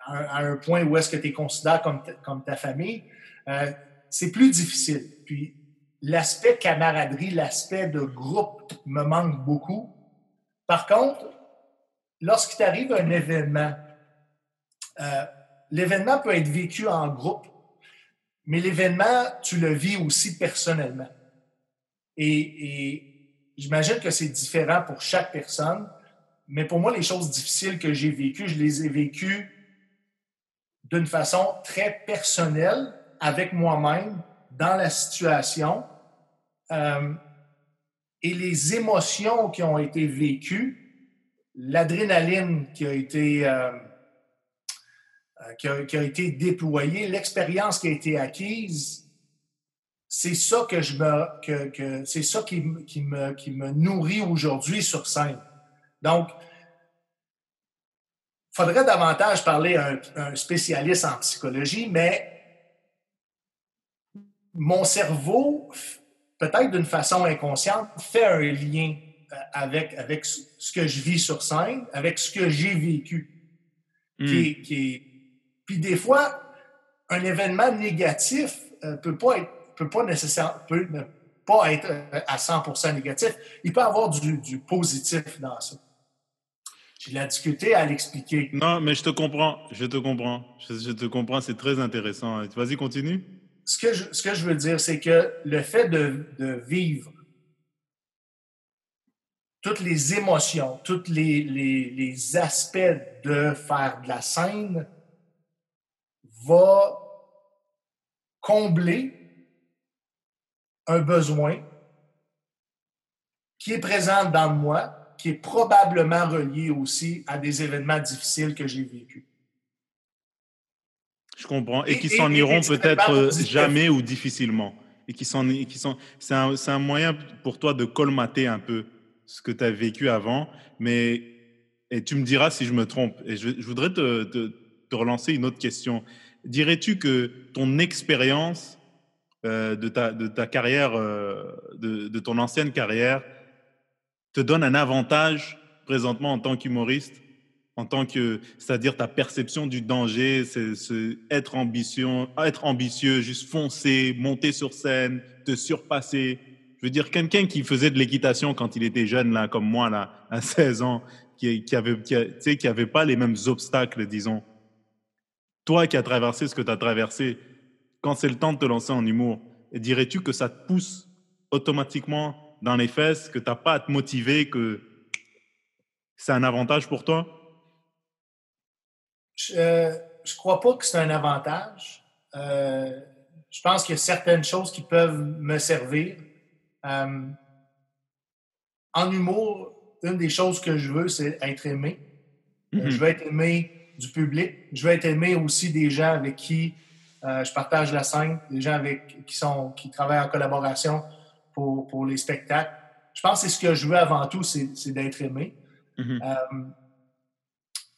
un point où est-ce que tu es considéré comme, comme ta famille. Euh, c'est plus difficile. Puis l'aspect camaraderie, l'aspect de groupe me manque beaucoup. Par contre, lorsqu'il t'arrive un événement, l'événement peut être vécu en groupe, mais l'événement, tu le vis aussi personnellement. Et, j'imagine que c'est différent pour chaque personne, mais pour moi, les choses difficiles que j'ai vécues, je les ai vécues d'une façon très personnelle avec moi-même dans la situation. Euh, et les émotions qui ont été vécues, l'adrénaline qui a été euh, euh, qui, a, été déployée, l'expérience qui a été acquise, c'est ça que je me, que, c'est ça qui, qui, me, qui me nourrit aujourd'hui sur scène. Donc, il faudrait davantage parler à un, spécialiste en psychologie, mais mon cerveau, peut-être d'une façon inconsciente, fait un lien avec, avec ce que je vis sur scène, avec ce que j'ai vécu. Qui, hmm. qui Puis des fois, un événement négatif ne euh, peut pas être peut pas nécessairement peut ne pas être euh, à 100% négatif. Il peut y avoir du, positif dans ça. J'ai la difficulté à l'expliquer. Non, mais je te comprends. Je te comprends. Je, te comprends. C'est très intéressant. Vas-y, continue. Ce que, je, ce que je veux dire, c'est que le fait de, de vivre toutes les émotions, tous les, les, les, aspects de faire de la scène va combler un besoin qui est présent dans moi, qui est probablement relié aussi à des événements difficiles que j'ai vécus. Je comprends. Et, qui s'en iront peut-être jamais ou difficilement. Et qui s'en, qui sont, c'est un, un, moyen pour toi de colmater un peu ce que tu as vécu avant. Mais, et tu me diras si je me trompe. Et je, voudrais te, relancer une autre question. Dirais-tu que ton expérience euh, de, ta, carrière, euh, de, ton ancienne carrière, te donne un avantage présentement en tant qu'humoriste en tant que, c'est-à-dire ta perception du danger, c'est être être ambitieux, juste foncer, monter sur scène, te surpasser. Je veux dire, quelqu'un qui faisait de l'équitation quand il était jeune, là, comme moi, là, à 16 ans, qui, qui avait, qui, qui avait pas les mêmes obstacles, disons. Toi qui as traversé ce que tu as traversé, quand c'est le temps de te lancer en humour, dirais-tu que ça te pousse automatiquement dans les fesses, que tu n'as pas à te motiver, que c'est un avantage pour toi? Je ne euh, crois pas que c'est un avantage. Euh, je pense qu'il y a certaines choses qui peuvent me servir. Euh, en humour, une des choses que je veux, c'est être aimé. Mm-hmm. Je veux être aimé du public. Je veux être aimé aussi des gens avec qui je partage la scène, des gens avec qui sont qui travaillent en collaboration pour, pour les spectacles. Je pense que c'est ce que je veux avant tout, c'est d'être aimé. Mm-hmm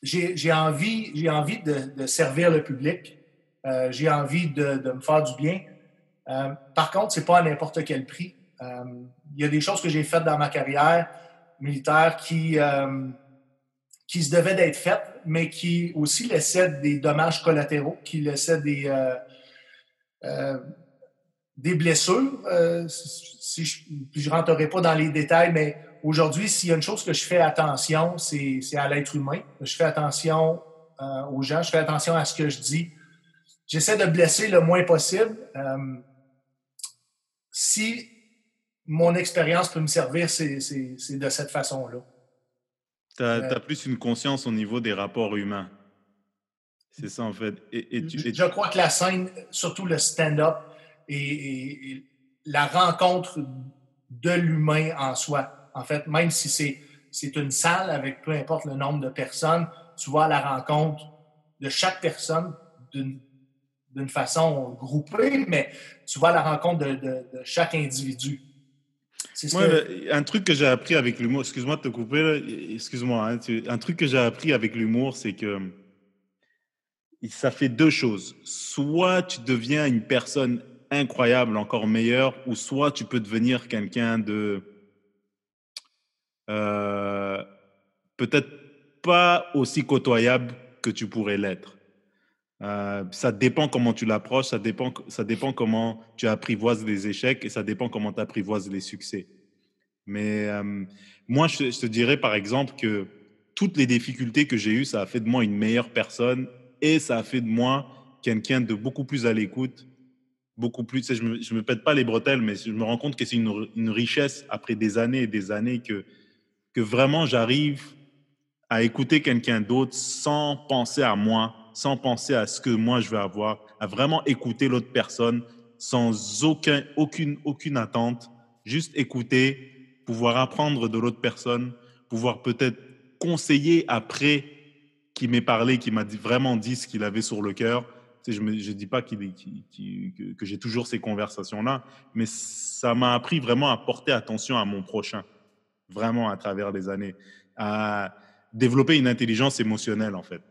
j'ai envie, j'ai envie de, servir le public. Euh, j'ai envie de, me faire du bien. Euh, par contre, c'est pas à n'importe quel prix. Euh, il y a des choses que j'ai faites dans ma carrière militaire qui, qui se devaient d'être faites, mais qui aussi laissaient des dommages collatéraux, qui laissaient des, des blessures. si je ne rentrerai pas dans les détails, mais aujourd'hui, s'il y a une chose que je fais attention, c'est à l'être humain. Je fais attention euh, aux gens, je fais attention à ce que je dis. J'essaie de blesser le moins possible. Euh, si mon expérience peut me servir, c'est de cette façon-là. Tu as, euh, plus une conscience au niveau des rapports humains. C'est ça, en fait. Et, je, crois que la scène, surtout le stand-up, et, la rencontre de l'humain en soi en fait, même si c'est une salle avec peu importe le nombre de personnes, tu vois la rencontre de chaque personne d'une façon groupée, mais tu vois la rencontre de, chaque individu. Moi, un truc que j'ai appris avec l'humour, excuse-moi de te couper, excuse-moi, hein, un truc que j'ai appris avec l'humour, c'est que ça fait deux choses. Soit tu deviens une personne incroyable, encore meilleure, ou soit tu peux devenir quelqu'un de euh, peut-être pas aussi côtoyable que tu pourrais l'être. Euh, ça dépend comment tu l'approches, ça dépend, ça dépend comment tu apprivoises les échecs et ça dépend comment tu apprivoises les succès. Mais euh, moi, je, te dirais par exemple que toutes les difficultés que j'ai eues, ça a fait de moi une meilleure personne et ça a fait de moi quelqu'un de beaucoup plus à l'écoute, beaucoup plus. Je me, je me pète pas les bretelles, mais je me rends compte que c'est une, une richesse après des années et des années que que vraiment j'arrive à écouter quelqu'un d'autre sans penser à moi, sans penser à ce que moi je veux avoir, à vraiment écouter l'autre personne sans aucun, aucune, aucune attente, juste écouter, pouvoir apprendre de l'autre personne, pouvoir peut-être conseiller après qu'il m'ait parlé, qu'il m'a vraiment dit ce qu'il avait sur le cœur. je ne dis pas que j'ai toujours ces conversations-là, mais ça m'a appris vraiment à porter attention à mon prochain vraiment à travers les années, à développer une intelligence émotionnelle, en fait.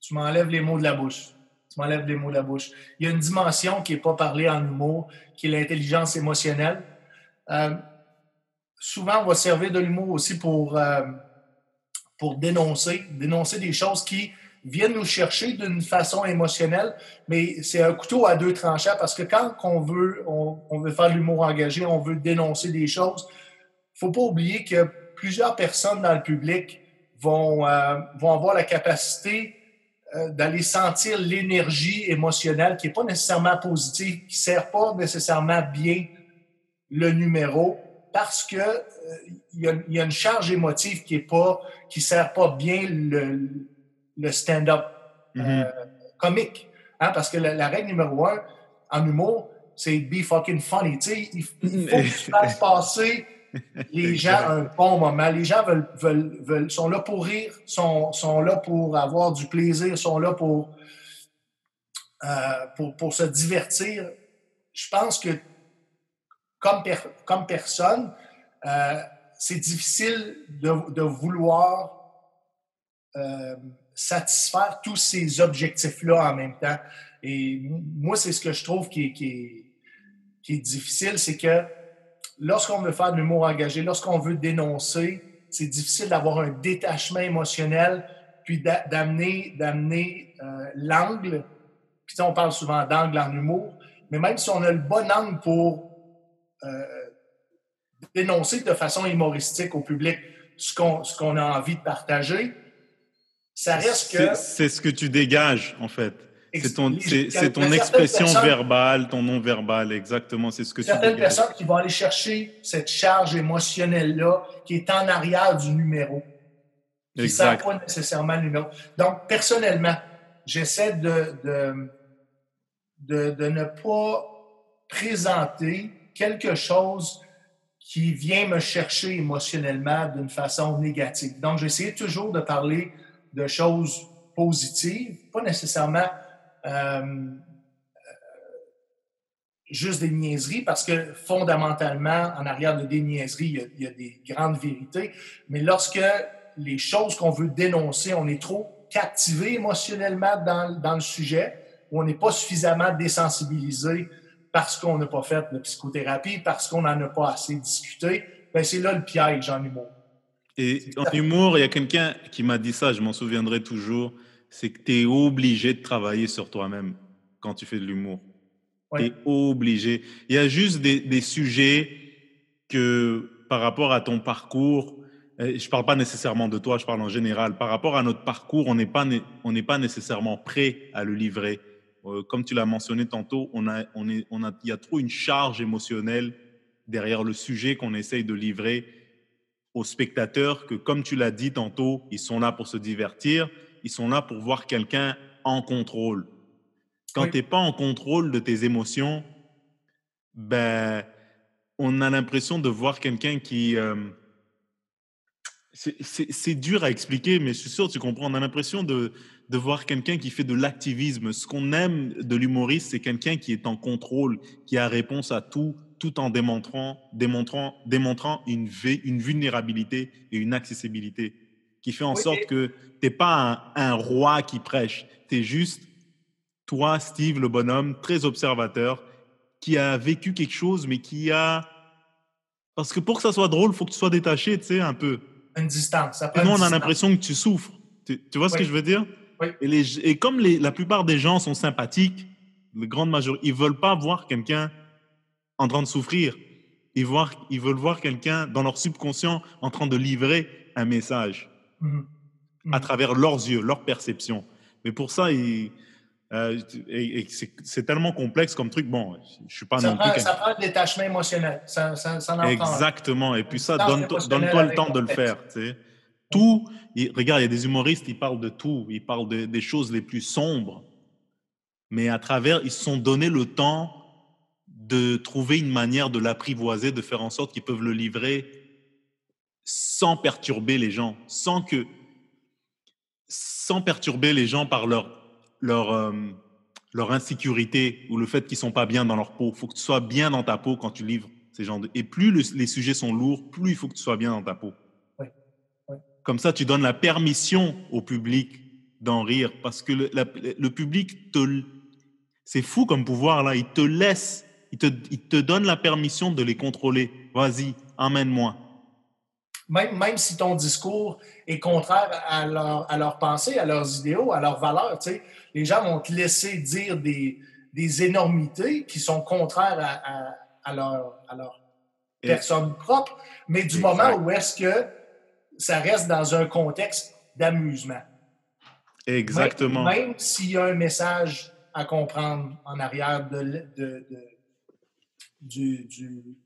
Tu m'enlèves les mots de la bouche. Tu m'enlèves les mots de la bouche. Il y a une dimension qui n'est pas parlée en humour, qui est l'intelligence émotionnelle. Euh, souvent, on va servir de l'humour aussi pour, euh, pour dénoncer, dénoncer des choses qui viennent nous chercher d'une façon émotionnelle, mais c'est un couteau à deux tranchants parce que quand on veut, on, veut faire l'humour engagé, on veut dénoncer des choses, il faut pas oublier que plusieurs personnes dans le public vont, euh, vont avoir la capacité euh, d'aller sentir l'énergie émotionnelle qui n'est pas nécessairement positive, qui ne sert pas nécessairement bien le numéro parce que euh, il y, a une charge émotive qui est pas qui sert pas bien le, le stand-up mm-hmm. euh, comique. Hein, parce que la, règle numéro un en humour, c'est be fucking funny. Tu sais, il, il faut que tu fasses passer les gens un bon moment. Les gens veulent, veulent, veulent, sont là pour rire, sont, sont là pour avoir du plaisir, sont là pour, euh, pour, pour, se divertir. Je pense que comme, comme personne, euh, c'est difficile de, de vouloir euh, satisfaire tous ces objectifs-là en même temps. Et moi, c'est ce que je trouve qui est, qui est, qui est difficile, c'est que lorsqu'on veut faire de l'humour engagé, lorsqu'on veut dénoncer, c'est difficile d'avoir un détachement émotionnel, puis d'amener d'amener euh, l'angle. Puis on parle souvent d'angle en humour, mais même si on a le bon angle pour euh, dénoncer de façon humoristique au public ce qu'on qu'on a envie de partager, ça reste que... C'est ce que tu dégages, en fait. C'est ton, c'est, ton expression verbale, ton non verbal, exactement. C'est ce que certaines personnes qui vont aller chercher cette charge émotionnelle-là qui est en arrière du numéro. Qui ne pas nécessairement le numéro. Donc, personnellement, j'essaie de, de, de, de ne pas présenter quelque chose qui vient me chercher émotionnellement d'une façon négative. Donc, j'essaie toujours de parler de choses positives, pas nécessairement juste des niaiseries, parce que fondamentalement, en arrière de des niaiseries, il y a, des grandes vérités. Mais lorsque les choses qu'on veut dénoncer, on est trop captivé émotionnellement dans, dans le sujet, ou on n'est pas suffisamment désensibilisé parce qu'on n'a pas fait de psychothérapie, parce qu'on n'en a pas assez discuté, ben c'est là le piège en humour. Et en humour, il y a quelqu'un qui m'a dit ça, je m'en souviendrai toujours c'est que tu es obligé de travailler sur toi-même quand tu fais de l'humour. Tu es obligé. Il y a juste des, sujets que par rapport à ton parcours, euh, je ne parle pas nécessairement de toi, je parle en général, par rapport à notre parcours, on n'est pas, on pas nécessairement prêt à le livrer. Euh, comme tu l'as mentionné tantôt, on a, on est, on a, il y a trop une charge émotionnelle derrière le sujet qu'on essaye de livrer aux spectateurs que, comme tu l'as dit tantôt, ils sont là pour se divertir, ils sont là pour voir quelqu'un en contrôle. Quand tu n'es pas en contrôle de tes émotions, ben, on a l'impression de voir quelqu'un qui... Euh, c'est dur à expliquer, mais je suis sûr que tu comprends. On a l'impression de, de voir quelqu'un qui fait de l'activisme. Ce qu'on aime de l'humoriste, c'est quelqu'un qui est en contrôle, qui a réponse à tout, tout en démontrant, démontrant, démontrant une, une vulnérabilité et une accessibilité qui fait en sorte que tu n'es pas un, roi qui prêche. Tu es juste toi, Steve, le bonhomme, très observateur, qui a vécu quelque chose, mais qui a... Parce que pour que ça soit drôle, il faut que tu sois détaché, tu sais, un peu. Une distance. Sinon, on a l'impression que tu souffres. Tu, vois ce que je veux dire? Oui. et, les, et, comme les, la plupart des gens sont sympathiques, la grande majorité, ils veulent pas voir quelqu'un en train de souffrir. Ils, voir, ils veulent voir quelqu'un dans leur subconscient en train de livrer un message. Mhm. à mhm. travers leurs yeux, leur perception. Mais pour ça, euh, c'est tellement complexe comme truc. Bon, je suis pas ça non prend, plus. Ça prend le détachement émotionnel. Ça, Exactement. Et puis ça, donne-toi le temps de le faire. Tout, regarde, il y a des humoristes, ils parlent de tout. Ils parlent des choses les plus sombres. Mais à travers, ils se sont donné le temps de trouver une manière de l'apprivoiser, de faire en sorte qu'ils peuvent le livrer sans perturber les gens, sans que, sans perturber les gens par leur, leur, euh, leur insécurité ou le fait qu'ils sont pas bien dans leur peau. Il faut que tu sois bien dans ta peau quand tu livres ces gens. De... Et plus les sujets sont lourds, plus il faut que tu sois bien dans ta peau. Comme ça, tu donnes la permission au public d'en rire parce que le, le public te, c'est fou comme pouvoir là, il te laisse, il te, il te donne la permission de les contrôler. Vas-y, emmène-moi même, même si ton discours est contraire à leur, à leur pensée, à leurs idéaux, à leurs valeurs, tu sais, les gens vont te laisser dire des, des énormités qui sont contraires à, à, leur, à leur personne propre, mais du moment où est-ce que ça reste dans un contexte d'amusement. Exactement. Même, s'il y a un message à comprendre en arrière de, de, de du, du,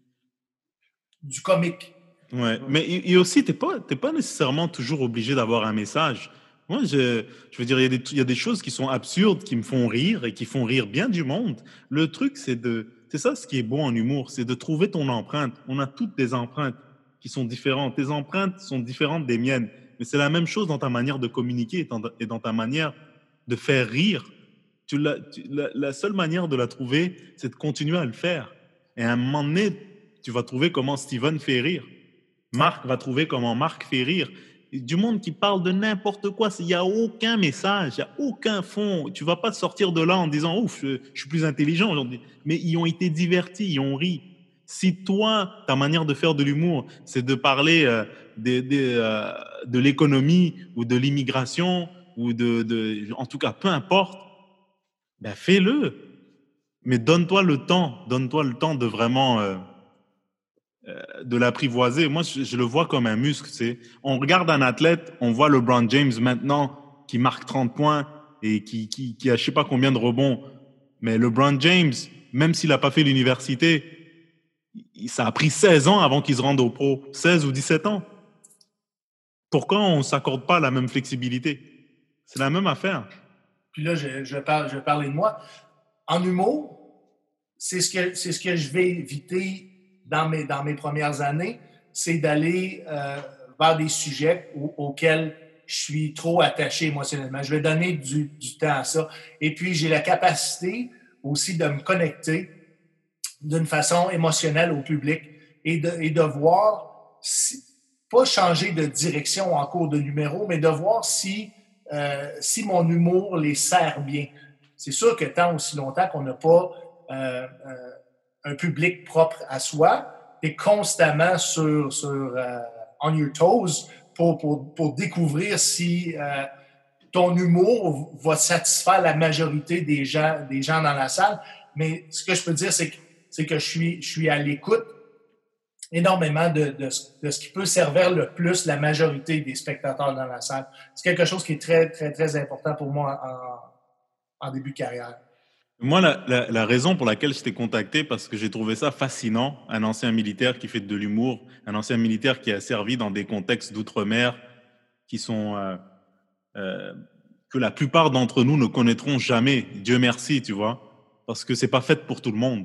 du comique. Ouais. Mais et aussi, tu n'es pas, pas nécessairement toujours obligé d'avoir un message. Moi, je, je veux dire, il y, a des, il y, a des choses qui sont absurdes, qui me font rire et qui font rire bien du monde. Le truc, c'est de C'est ça ce qui est bon en humour, c'est de trouver ton empreinte. On a toutes des empreintes qui sont différentes. Tes empreintes sont différentes des miennes. Mais c'est la même chose dans ta manière de communiquer et dans ta manière de faire rire. Tu la, la, seule manière de la trouver, c'est de continuer à le faire. Et à un moment donné, tu vas trouver comment Steven fait rire. Marc va trouver comment Marc fait rire du monde qui parle de n'importe quoi. Il n'y a aucun message, il n'y a aucun fond. Tu vas pas sortir de là en disant ouf, je, suis plus intelligent aujourd'hui. Mais ils ont été divertis, ils ont ri. Si toi, ta manière de faire de l'humour, c'est de parler euh, euh, de, l'économie ou de l'immigration ou de, en tout cas, peu importe, ben fais-le. Mais donne-toi le temps, donne-toi le temps de vraiment euh, de l'apprivoiser. Moi, je, le vois comme un muscle. C'est, on regarde un athlète, on voit LeBron James maintenant qui marque 30 points et qui, qui, qui a je sais pas combien de rebonds. Mais LeBron James, même s'il n'a pas fait l'université, ça a pris 16 ans avant qu'il se rende au pro. 16 ou 17 ans. Pourquoi on ne s'accorde pas la même flexibilité? C'est la même affaire. Puis là, je, je, parle, je vais parler de moi. En humour, c'est ce que, c'est ce que je vais éviter dans mes, dans mes premières années, c'est d'aller euh, vers des sujets auxquels je suis trop attaché émotionnellement. Je vais donner du, du temps à ça. Et puis, j'ai la capacité aussi de me connecter d'une façon émotionnelle au public et de, et de voir, pas changer de direction en cours de numéro, mais de voir si, euh, si mon humour les sert bien. C'est sûr que tant aussi longtemps qu'on n'a pas euh, euh un public propre à soi, et constamment sur, sur euh, on your toes pour, pour, pour découvrir si euh, ton humour va satisfaire la majorité des gens, des gens dans la salle. Mais ce que je peux dire, c'est que, c'est que je suis, je suis à l'écoute énormément de, de, de, ce qui peut servir le plus la majorité des spectateurs dans la salle. C'est quelque chose qui est très, très, très important pour moi en, en début de carrière. Moi, la, raison pour laquelle je t'ai contacté, parce que j'ai trouvé ça fascinant, un ancien militaire qui fait de l'humour, un ancien militaire qui a servi dans des contextes d'outre-mer qui sont euh, euh, que la plupart d'entre nous ne connaîtront jamais. Dieu merci, tu vois, parce que c'est pas fait pour tout le monde.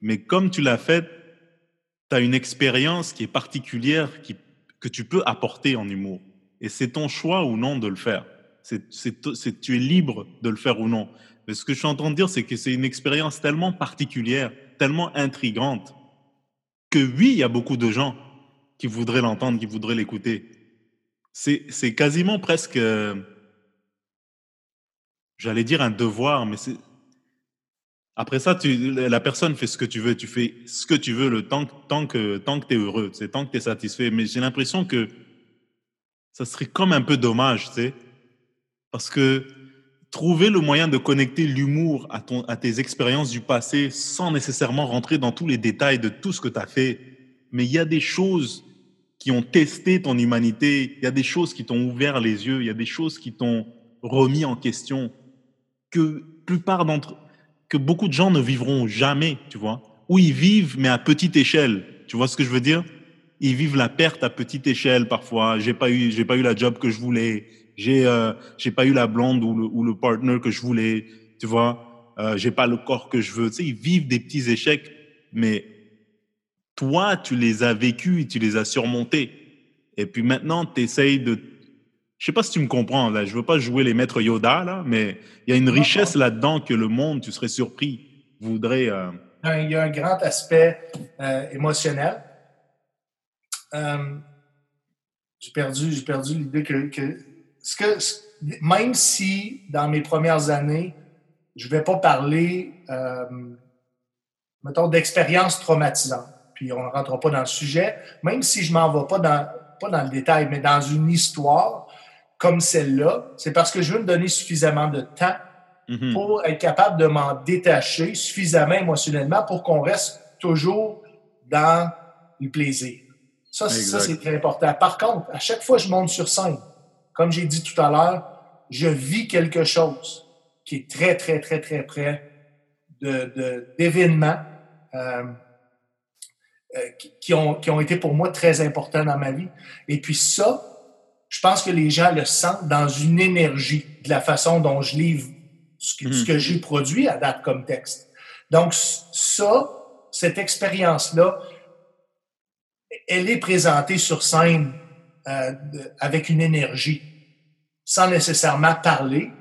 Mais comme tu l'as fait, tu as une expérience qui est particulière, qui, que tu peux apporter en humour. Et c'est ton choix ou non de le faire. C'est, tu es libre de le faire ou non. Mais ce que je suis en train de dire, c'est que c'est une expérience tellement particulière, tellement intrigante, que oui, il y a beaucoup de gens qui voudraient l'entendre, qui voudraient l'écouter. C'est quasiment presque, j'allais dire un devoir, mais c'est... Après ça, la personne fait ce que tu veux, tu fais ce que tu veux le temps, tant que, tant que tu es heureux, c'est tant que tu es satisfait. Mais j'ai l'impression que ça serait comme un peu dommage, tu sais, parce que trouver le moyen de connecter l'humour à, ton, à tes expériences du passé sans nécessairement rentrer dans tous les détails de tout ce que tu as fait. Mais il y a des choses qui ont testé ton humanité, il y a des choses qui t'ont ouvert les yeux, il y a des choses qui t'ont remis en question, que plupart d'entre que beaucoup de gens ne vivront jamais, tu vois, ou ils vivent mais à petite échelle. Tu vois ce que je veux dire? Ils vivent la perte à petite échelle parfois. J'ai pas eu, j'ai pas eu la job que je voulais j'ai euh, j'ai pas eu la blonde ou le, ou le partner que je voulais, tu vois. Euh, j'ai pas le corps que je veux. Tu sais, ils vivent des petits échecs, mais toi, tu les as vécus et tu les as surmontés. Et puis maintenant, tu essayes de. Je sais pas si tu me comprends, là. Je veux pas jouer les maîtres Yoda, là, mais il y a une richesse là-dedans que le monde, tu serais surpris, voudrait. Euh, il y a un grand aspect euh, émotionnel. j'ai perdu, perdu l'idée que, que ce que, même si dans mes premières années, je ne vais pas parler, euh, mettons, d'expérience traumatisante, puis on ne rentrera pas dans le sujet, même si je ne m'en vais pas dans, pas dans le détail, mais dans une histoire comme celle-là, c'est parce que je veux me donner suffisamment de temps mm-hmm. pour être capable de m'en détacher suffisamment émotionnellement pour qu'on reste toujours dans le plaisir. Ça, ça c'est très important. Par contre, à chaque fois que je monte sur scène, comme j'ai dit tout à l'heure, je vis quelque chose qui est très, très, très, très près d'événements de, euh, euh, qui, ont, qui ont été pour moi très importants dans ma vie. Et puis ça, je pense que les gens le sentent dans une énergie de la façon dont je livre ce que, que j'ai produit à date comme texte. Donc, ça, cette expérience-là, elle est présentée sur scène euh, avec une énergie, sans nécessairement parler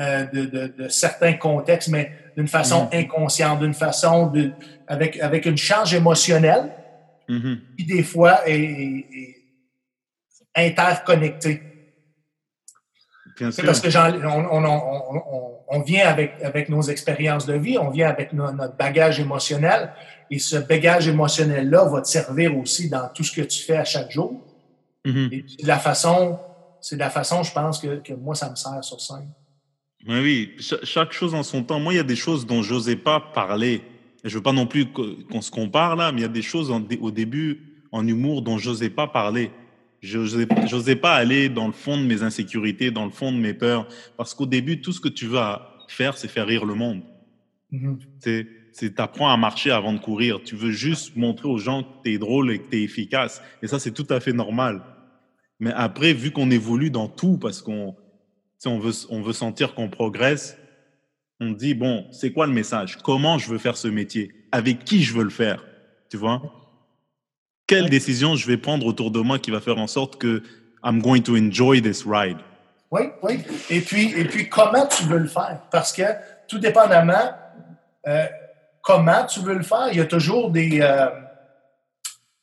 euh, de, certains contextes, mais d'une façon mm-hmm. inconsciente, d'une façon de, avec, avec une charge émotionnelle, mm-hmm. qui des fois est, interconnectée. Parce que on, vient avec, avec nos expériences de vie, on vient avec notre bagage émotionnel, et ce bagage émotionnel-là va te servir aussi dans tout ce que tu fais à chaque jour. Mm-hmm. Et c'est la façon, c'est la façon, je pense, que, que, moi, ça me sert sur scène. Oui, oui, chaque chose en son temps. Moi, il y a des choses dont je n'osais pas parler. Je ne veux pas non plus qu'on se compare là, mais il y a des choses au début en humour dont je n'osais pas parler. Je n'osais pas aller dans le fond de mes insécurités, dans le fond de mes peurs, parce qu'au début, tout ce que tu vas faire, c'est faire rire le monde. Mm-hmm. C'est tu apprends à marcher avant de courir. Tu veux juste montrer aux gens que tu es drôle et que tu es efficace. Et ça, c'est tout à fait normal. Mais après, vu qu'on évolue dans tout, parce qu'on on veut, on veut sentir qu'on progresse, on dit, bon, c'est quoi le message? Comment je veux faire ce métier? Avec qui je veux le faire? Tu vois? Quelle décision je vais prendre autour de moi qui va faire en sorte que I'm going to enjoy this ride? Oui, oui. Et puis, et puis comment tu veux le faire? Parce que tout dépendamment, euh, comment tu veux le faire, il y a toujours des, euh,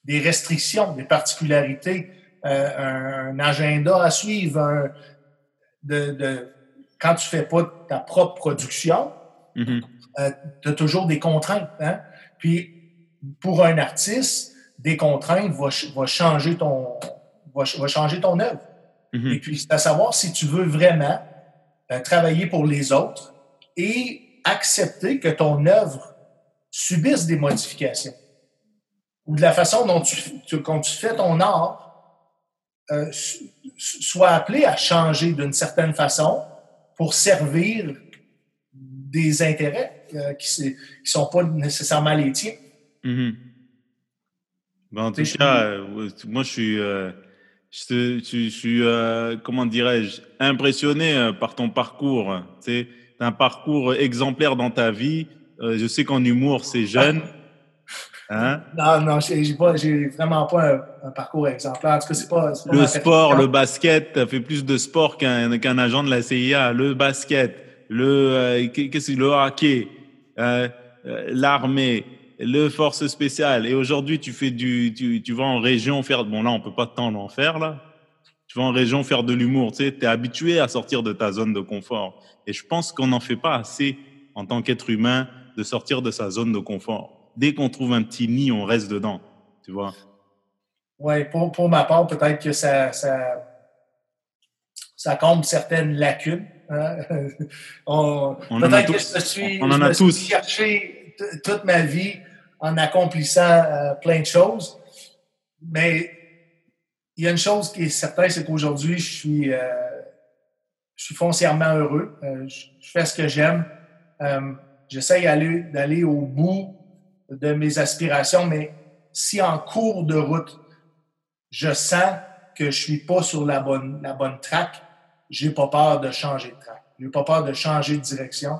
des restrictions, des particularités, euh, un, agenda à suivre. de, quand tu ne fais pas ta propre production, mm-hmm. euh, tu as toujours des contraintes. Hein. Puis, pour un artiste, des contraintes vont, changer ton, va, changer ton œuvre. Mm-hmm. Et puis, c'est à savoir si tu veux vraiment travailler pour les autres et accepter que ton œuvre subissent des modifications. Ou de la façon dont tu, quand tu fais ton art, euh, soit appelé à changer d'une certaine façon pour servir des intérêts euh, qui ne sont pas nécessairement les tiens. Mm-hmm. Ben, en tout cas, euh, moi, je suis, je, je, suis comment dirais-je, impressionné par ton parcours. Tu un parcours exemplaire dans ta vie je sais qu'en humour, c'est jeune. Hein? Non, non, j'ai vraiment pas un, parcours exemplaire. En tout cas, c'est pas, Le sport, le basket, tu as fait plus de sport qu'un agent de la CIA. Le basket, le, euh, qu'est-ce le hockey, euh, l'armée, le force spéciale. Et aujourd'hui, tu fais du, tu, tu, vas en région faire. Bon, là, on peut pas tant en faire là. Tu vas en région faire de l'humour. Tu sais, es habitué à sortir de ta zone de confort. Et je pense qu'on n'en fait pas assez en tant qu'être humain de sortir de sa zone de confort. Dès qu'on trouve un petit nid, on reste dedans, tu vois. Oui, pour, pour, ma part, peut-être que ça, ça, ça comble certaines lacunes. Hein. on, peut-être que je suis, on en a tous. cherché toute ma vie en accomplissant euh, plein de choses. Mais il y a une chose qui est certaine, c'est qu'aujourd'hui, je suis, euh, je suis foncièrement heureux. Euh, je, fais ce que j'aime j'essaie d'aller au bout de mes aspirations, mais si en cours de route, je sens que je ne suis pas sur la bonne, la bonne track, j'ai pas peur de changer de track. J'ai pas peur de changer de direction.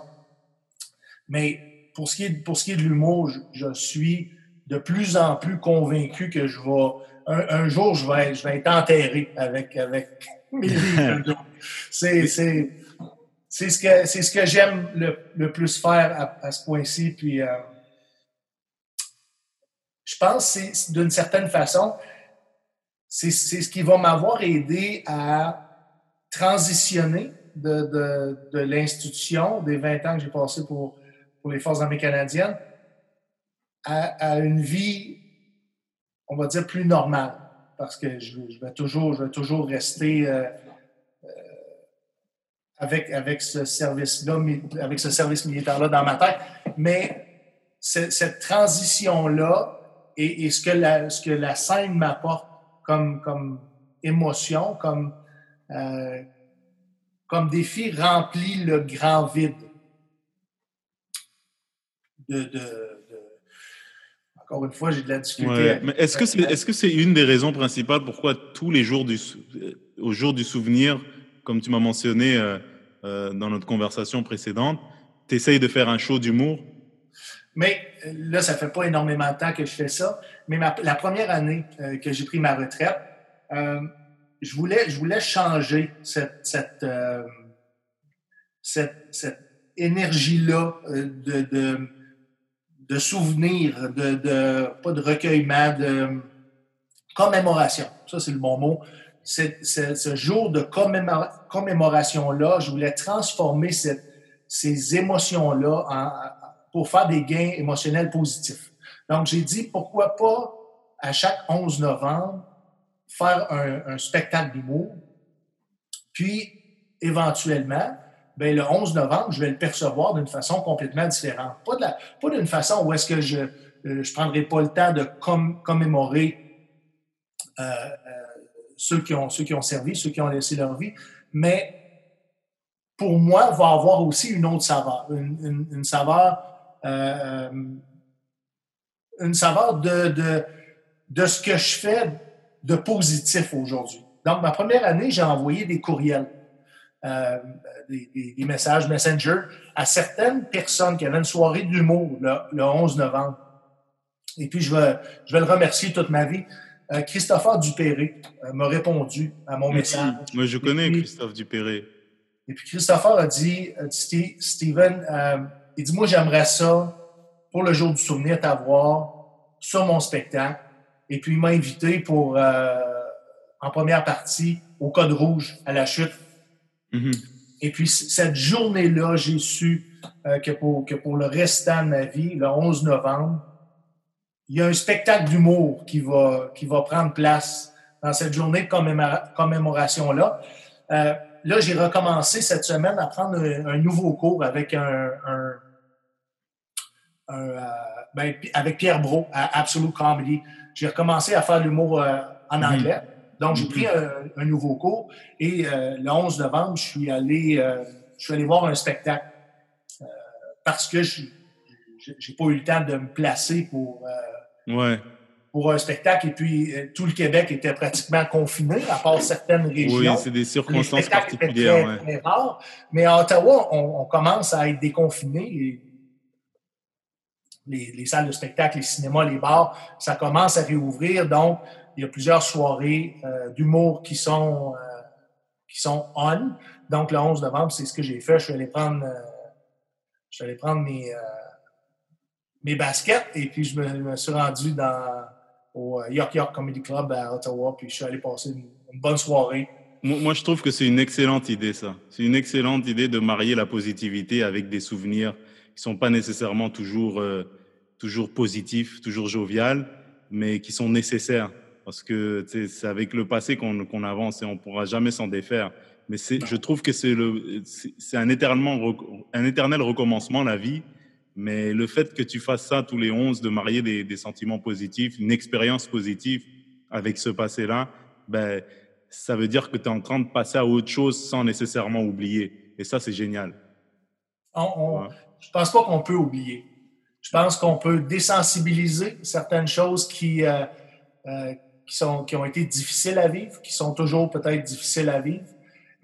Mais pour ce qui est, pour ce qui est de l'humour, je, suis de plus en plus convaincu que je vais, un, jour, je vais, je vais être enterré avec, avec mes livres. c'est, c'est ce que c'est ce que j'aime le, plus faire à, ce point-ci. Puis euh, je pense que d'une certaine façon, c'est ce qui va m'avoir aidé à transitionner de, l'institution des 20 ans que j'ai passé pour, les Forces armées canadiennes à, une vie, on va dire, plus normale. Parce que je, vais, toujours, je vais toujours rester. Euh, avec, avec ce service-là, avec ce service militaire-là dans ma tête. Mais cette transition-là et, ce, que la, ce que la scène m'apporte comme, comme émotion, comme, euh, comme défi, remplit le grand vide de, encore une fois, j'ai de la difficulté. mais est-ce que c'est est-ce que c'est une des raisons principales pourquoi tous les jours du au jour du souvenir, comme tu m'as mentionné euh, euh, dans notre conversation précédente, tu essayes de faire un show d'humour? Mais là, ça fait pas énormément de temps que je fais ça. Mais la première année que j'ai pris ma retraite, je, voulais, je voulais changer cette, cette, cette, énergie-là de, de, de souvenirs, de, de, pas de recueillement, de commémoration. Ça, c'est le bon mot. ce jour de commémoration-là, je voulais transformer ces émotions-là pour faire des gains émotionnels positifs. Donc, j'ai dit, pourquoi pas, à chaque 11 novembre, faire un, spectacle d'humour, puis, éventuellement, ben, le 11 novembre, je vais le percevoir d'une façon complètement différente. Pas, pas d'une façon où est-ce que je ne euh, prendrai pas le temps de commémorer euh, euh, ceux, qui ont, ceux qui ont servi, ceux qui ont laissé leur vie, mais pour moi, va avoir aussi une autre saveur, une, une, saveur, une saveur de, de, de ce que je fais de positif aujourd'hui. Donc, ma première année, j'ai envoyé des courriels. Euh, des, messages Messenger à certaines personnes qui avaient une soirée d'humour le, 11 novembre. Et puis, je vais, je vais le remercier toute ma vie. Euh, Christopher Dupéré euh, m'a répondu à mon message. Moi, je connais Christophe Dupéré. Et puis, Christopher a dit, Steven, il dit, moi, j'aimerais ça, pour le jour du souvenir, t'avoir sur mon spectacle. Et puis, il m'a invité pour, en première partie, au Code Rouge, à la chute. Mm-hmm. Et puis, cette journée-là, j'ai su euh, que, pour, que pour le restant de ma vie, le 11 novembre, il y a un spectacle d'humour qui va, qui va prendre place dans cette journée de commémoration-là. Euh, là, j'ai recommencé cette semaine à prendre un, nouveau cours avec un, euh, ben, avec Pierre Bro à Absolute Comedy. J'ai recommencé à faire l'humour en mm-hmm. anglais. Donc, j'ai pris mm-hmm. un, nouveau cours et euh, le 11 novembre, je suis allé, euh, je suis allé voir un spectacle euh, parce que je n'ai pas eu le temps de me placer pour, pour un spectacle. Et puis, tout le Québec était pratiquement confiné, à part certaines régions. Oui, c'est des circonstances particulières. Très, Mais à Ottawa, on, commence à être déconfiné. Les, les, salles de spectacle, les cinémas, les bars, ça commence à réouvrir. Donc, il y a plusieurs soirées euh, d'humour qui sont euh, qui sont on. Donc le 11 novembre, c'est ce que j'ai fait. Je suis allé prendre, euh, je suis allé prendre mes, mes baskets et puis je me, suis rendu dans au York York Comedy Club à Ottawa. Puis je suis allé passer une, bonne soirée. Moi, je trouve que c'est une excellente idée, ça. C'est une excellente idée de marier la positivité avec des souvenirs qui sont pas nécessairement toujours, toujours positifs, toujours joviales, mais qui sont nécessaires parce que c'est avec le passé qu'on avance et on ne pourra jamais s'en défaire. Mais je trouve que c'est un, un éternel recommencement, la vie. Mais le fait que tu fasses ça tous les 11, de marier des, sentiments positifs, une expérience positive avec ce passé-là, ben, ça veut dire que tu es en train de passer à autre chose sans nécessairement oublier. Et ça, c'est génial. Je ne Je pense pas qu'on peut oublier. Je pense qu'on peut désensibiliser certaines choses qui, euh, euh, qui, sont, qui ont été difficiles à vivre, qui sont toujours peut-être difficiles à vivre,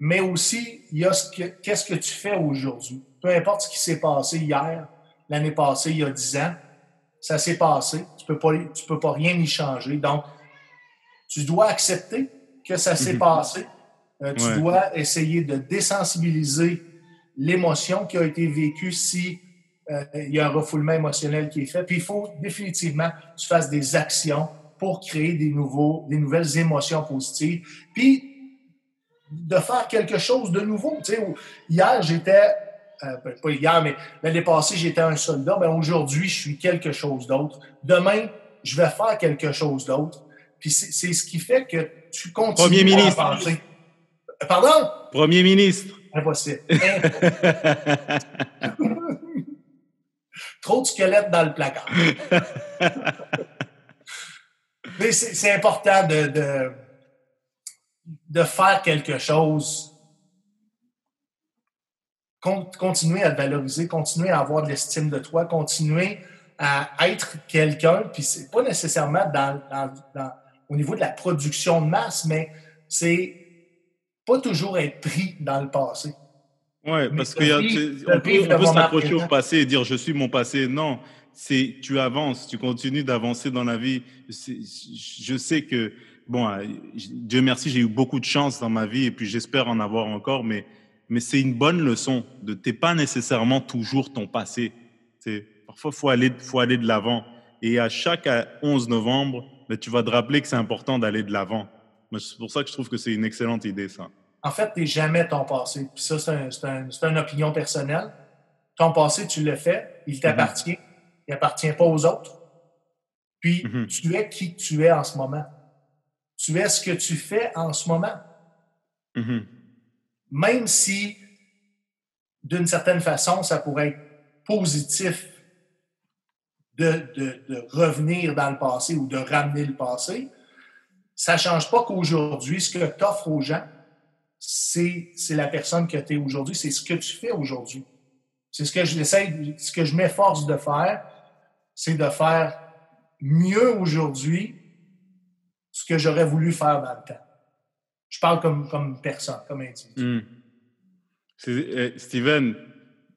mais aussi, il y a ce que, qu'est-ce que tu fais aujourd'hui? Peu importe ce qui s'est passé hier, l'année passée, il y a dix ans, ça s'est passé. Tu peux pas, tu peux pas rien y changer. Donc, tu dois accepter que ça s'est mhm. passé. Euh, tu dois essayer de désensibiliser l'émotion qui a été vécue si euh, il y a un refoulement émotionnel qui est fait. Puis il faut définitivement que tu fasses des actions pour créer des, nouveaux, des nouvelles émotions positives. Puis, de faire quelque chose de nouveau. Tu sais, hier, j'étais, euh, ben, pas hier, mais l'année passée, j'étais un soldat. Mais aujourd'hui, je suis quelque chose d'autre. Demain, je vais faire quelque chose d'autre. Puis c'est ce qui fait que tu continues Premier ministre. à penser. Pardon? Premier ministre. Impossible. Trop de squelettes dans le placard. Mais c'est important de, de, de, faire quelque chose. continuer à te valoriser, continuer à avoir de l'estime de toi, continuer à être quelqu'un. Puis c'est pas nécessairement dans, dans, au niveau de la production de masse, mais c'est pas toujours être pris dans le passé. Ouais, parce qu'on peut, peut s'accrocher au passé et dire je suis mon passé. Non, c'est tu avances, tu continues d'avancer dans la vie. Je sais que, bon, euh, Dieu merci, j'ai eu beaucoup de chance dans ma vie et puis j'espère en avoir encore, mais, mais c'est une bonne leçon de t'es pas nécessairement toujours ton passé. parfois, il faut aller, faut aller de l'avant. Et à chaque 11 novembre, ben, tu vas te rappeler que c'est important d'aller de l'avant. C'est pour ça que je trouve que c'est une excellente idée, ça. En fait, tu n'es jamais ton passé. Puis ça, c'est un, une opinion personnelle. Ton passé, tu le fais, il t'appartient il n'appartient pas aux autres. Puis, mm-hmm. tu es qui tu es en ce moment. Tu es ce que tu fais en ce moment. Mm-hmm. Même si, d'une certaine façon, ça pourrait être positif de, de, revenir dans le passé ou de ramener le passé, ça ne change pas qu'aujourd'hui, ce que tu offres aux gens, c'est la personne que tu es aujourd'hui, c'est ce que tu fais aujourd'hui. C'est ce que ce que je m'efforce de faire, c'est de faire mieux aujourd'hui ce que j'aurais voulu faire dans le temps. Je parle comme, comme personne, comme individu. Hmm. Eh, Steven,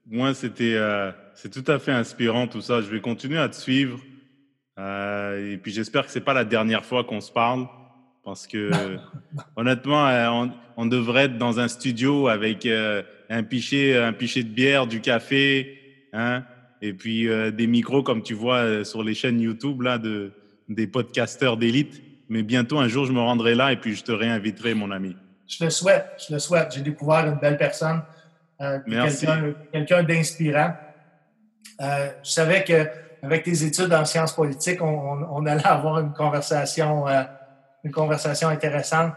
moi, c'était euh, c'est tout à fait inspirant tout ça. Je vais continuer à te suivre. Euh, et puis j'espère que ce n'est pas la dernière fois qu'on se parle. Parce que honnêtement, euh, on, on, devrait être dans un studio avec un, pichet, un pichet de bière, du café, hein, et puis euh, des micros comme tu vois euh, sur les chaînes YouTube là, de, des podcasteurs d'élite. Mais bientôt, un jour, je me rendrai là et puis je te réinviterai, mon ami. Je le souhaite, je le souhaite. J'ai découvert une belle personne, euh, quelqu'un d'inspirant. je savais qu'avec tes études en sciences politiques, on, allait avoir une conversation, une conversation intéressante.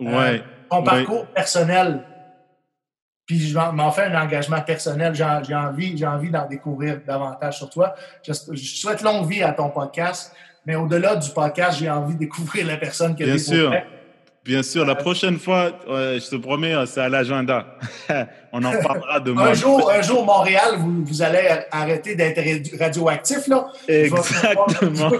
Ouais. ton parcours personnel, puis je m'en fais un engagement personnel. J'ai envie, envie d'en découvrir davantage sur toi. Je, souhaite longue vie à ton podcast, mais au-delà du podcast, j'ai envie de découvrir la personne que Bien sûr. Bien sûr, la euh, prochaine fois, je te promets, euh, c'est à l'agenda. On en parlera demain. un, jour, un jour, Montréal, vous, vous allez arrêter d'être radioactif, là. Exactement.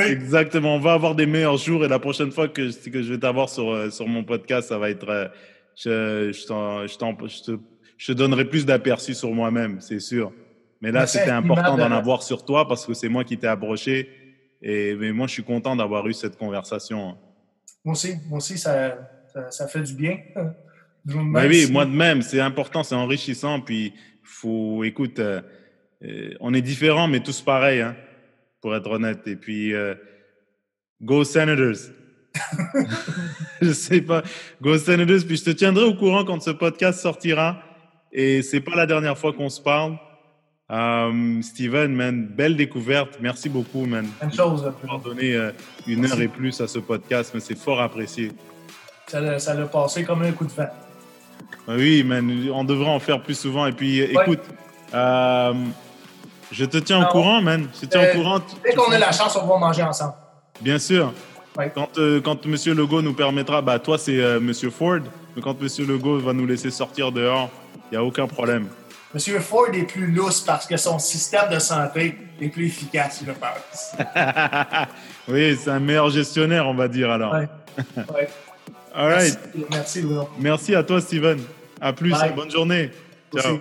Exactement. On va avoir des meilleurs jours et la prochaine fois que, que je vais t'avoir sur, euh, sur mon podcast, ça va être je, je, te, donnerai plus d'aperçus sur moi-même, c'est sûr. Mais là, c'était important d'en avoir sur toi parce que c'est moi qui t'ai approché. Et mais moi, je suis content d'avoir eu cette conversation. Moi aussi, moi aussi ça, ça, fait du bien. Mais oui, moi de même, c'est important, c'est enrichissant. Puis, faut, écoute, euh, euh, on est différents, mais tous pareils, hein, pour être honnête. Et puis, euh, go Senators! je sais pas. Go Senators, puis je te tiendrai au courant quand ce podcast sortira. Et c'est pas la dernière fois qu'on se parle. Um, Steven, man, belle découverte. Merci beaucoup, man. Une chose. Pour donner euh, une heure et plus à ce podcast, mais c'est fort apprécié. Ça l'a passé comme un coup de vent. Oui, man, on devrait en faire plus souvent. Et puis, écoute, euh, je te tiens au courant, man. Je te tiens au euh, courant. Dès qu'on a la chance, on va manger ensemble. Bien sûr. Quand, euh, quand M. Legault nous permettra, bah, toi, c'est euh, M. Ford, mais quand M. Legault va nous laisser sortir dehors, il n'y a aucun problème. M. Ford est plus lousse parce que son système de santé est plus efficace, je pense. oui, c'est un meilleur gestionnaire, on va dire alors. Ouais. All right. Merci, Merci, Merci à toi, Steven. À plus. Bonne journée. Ciao.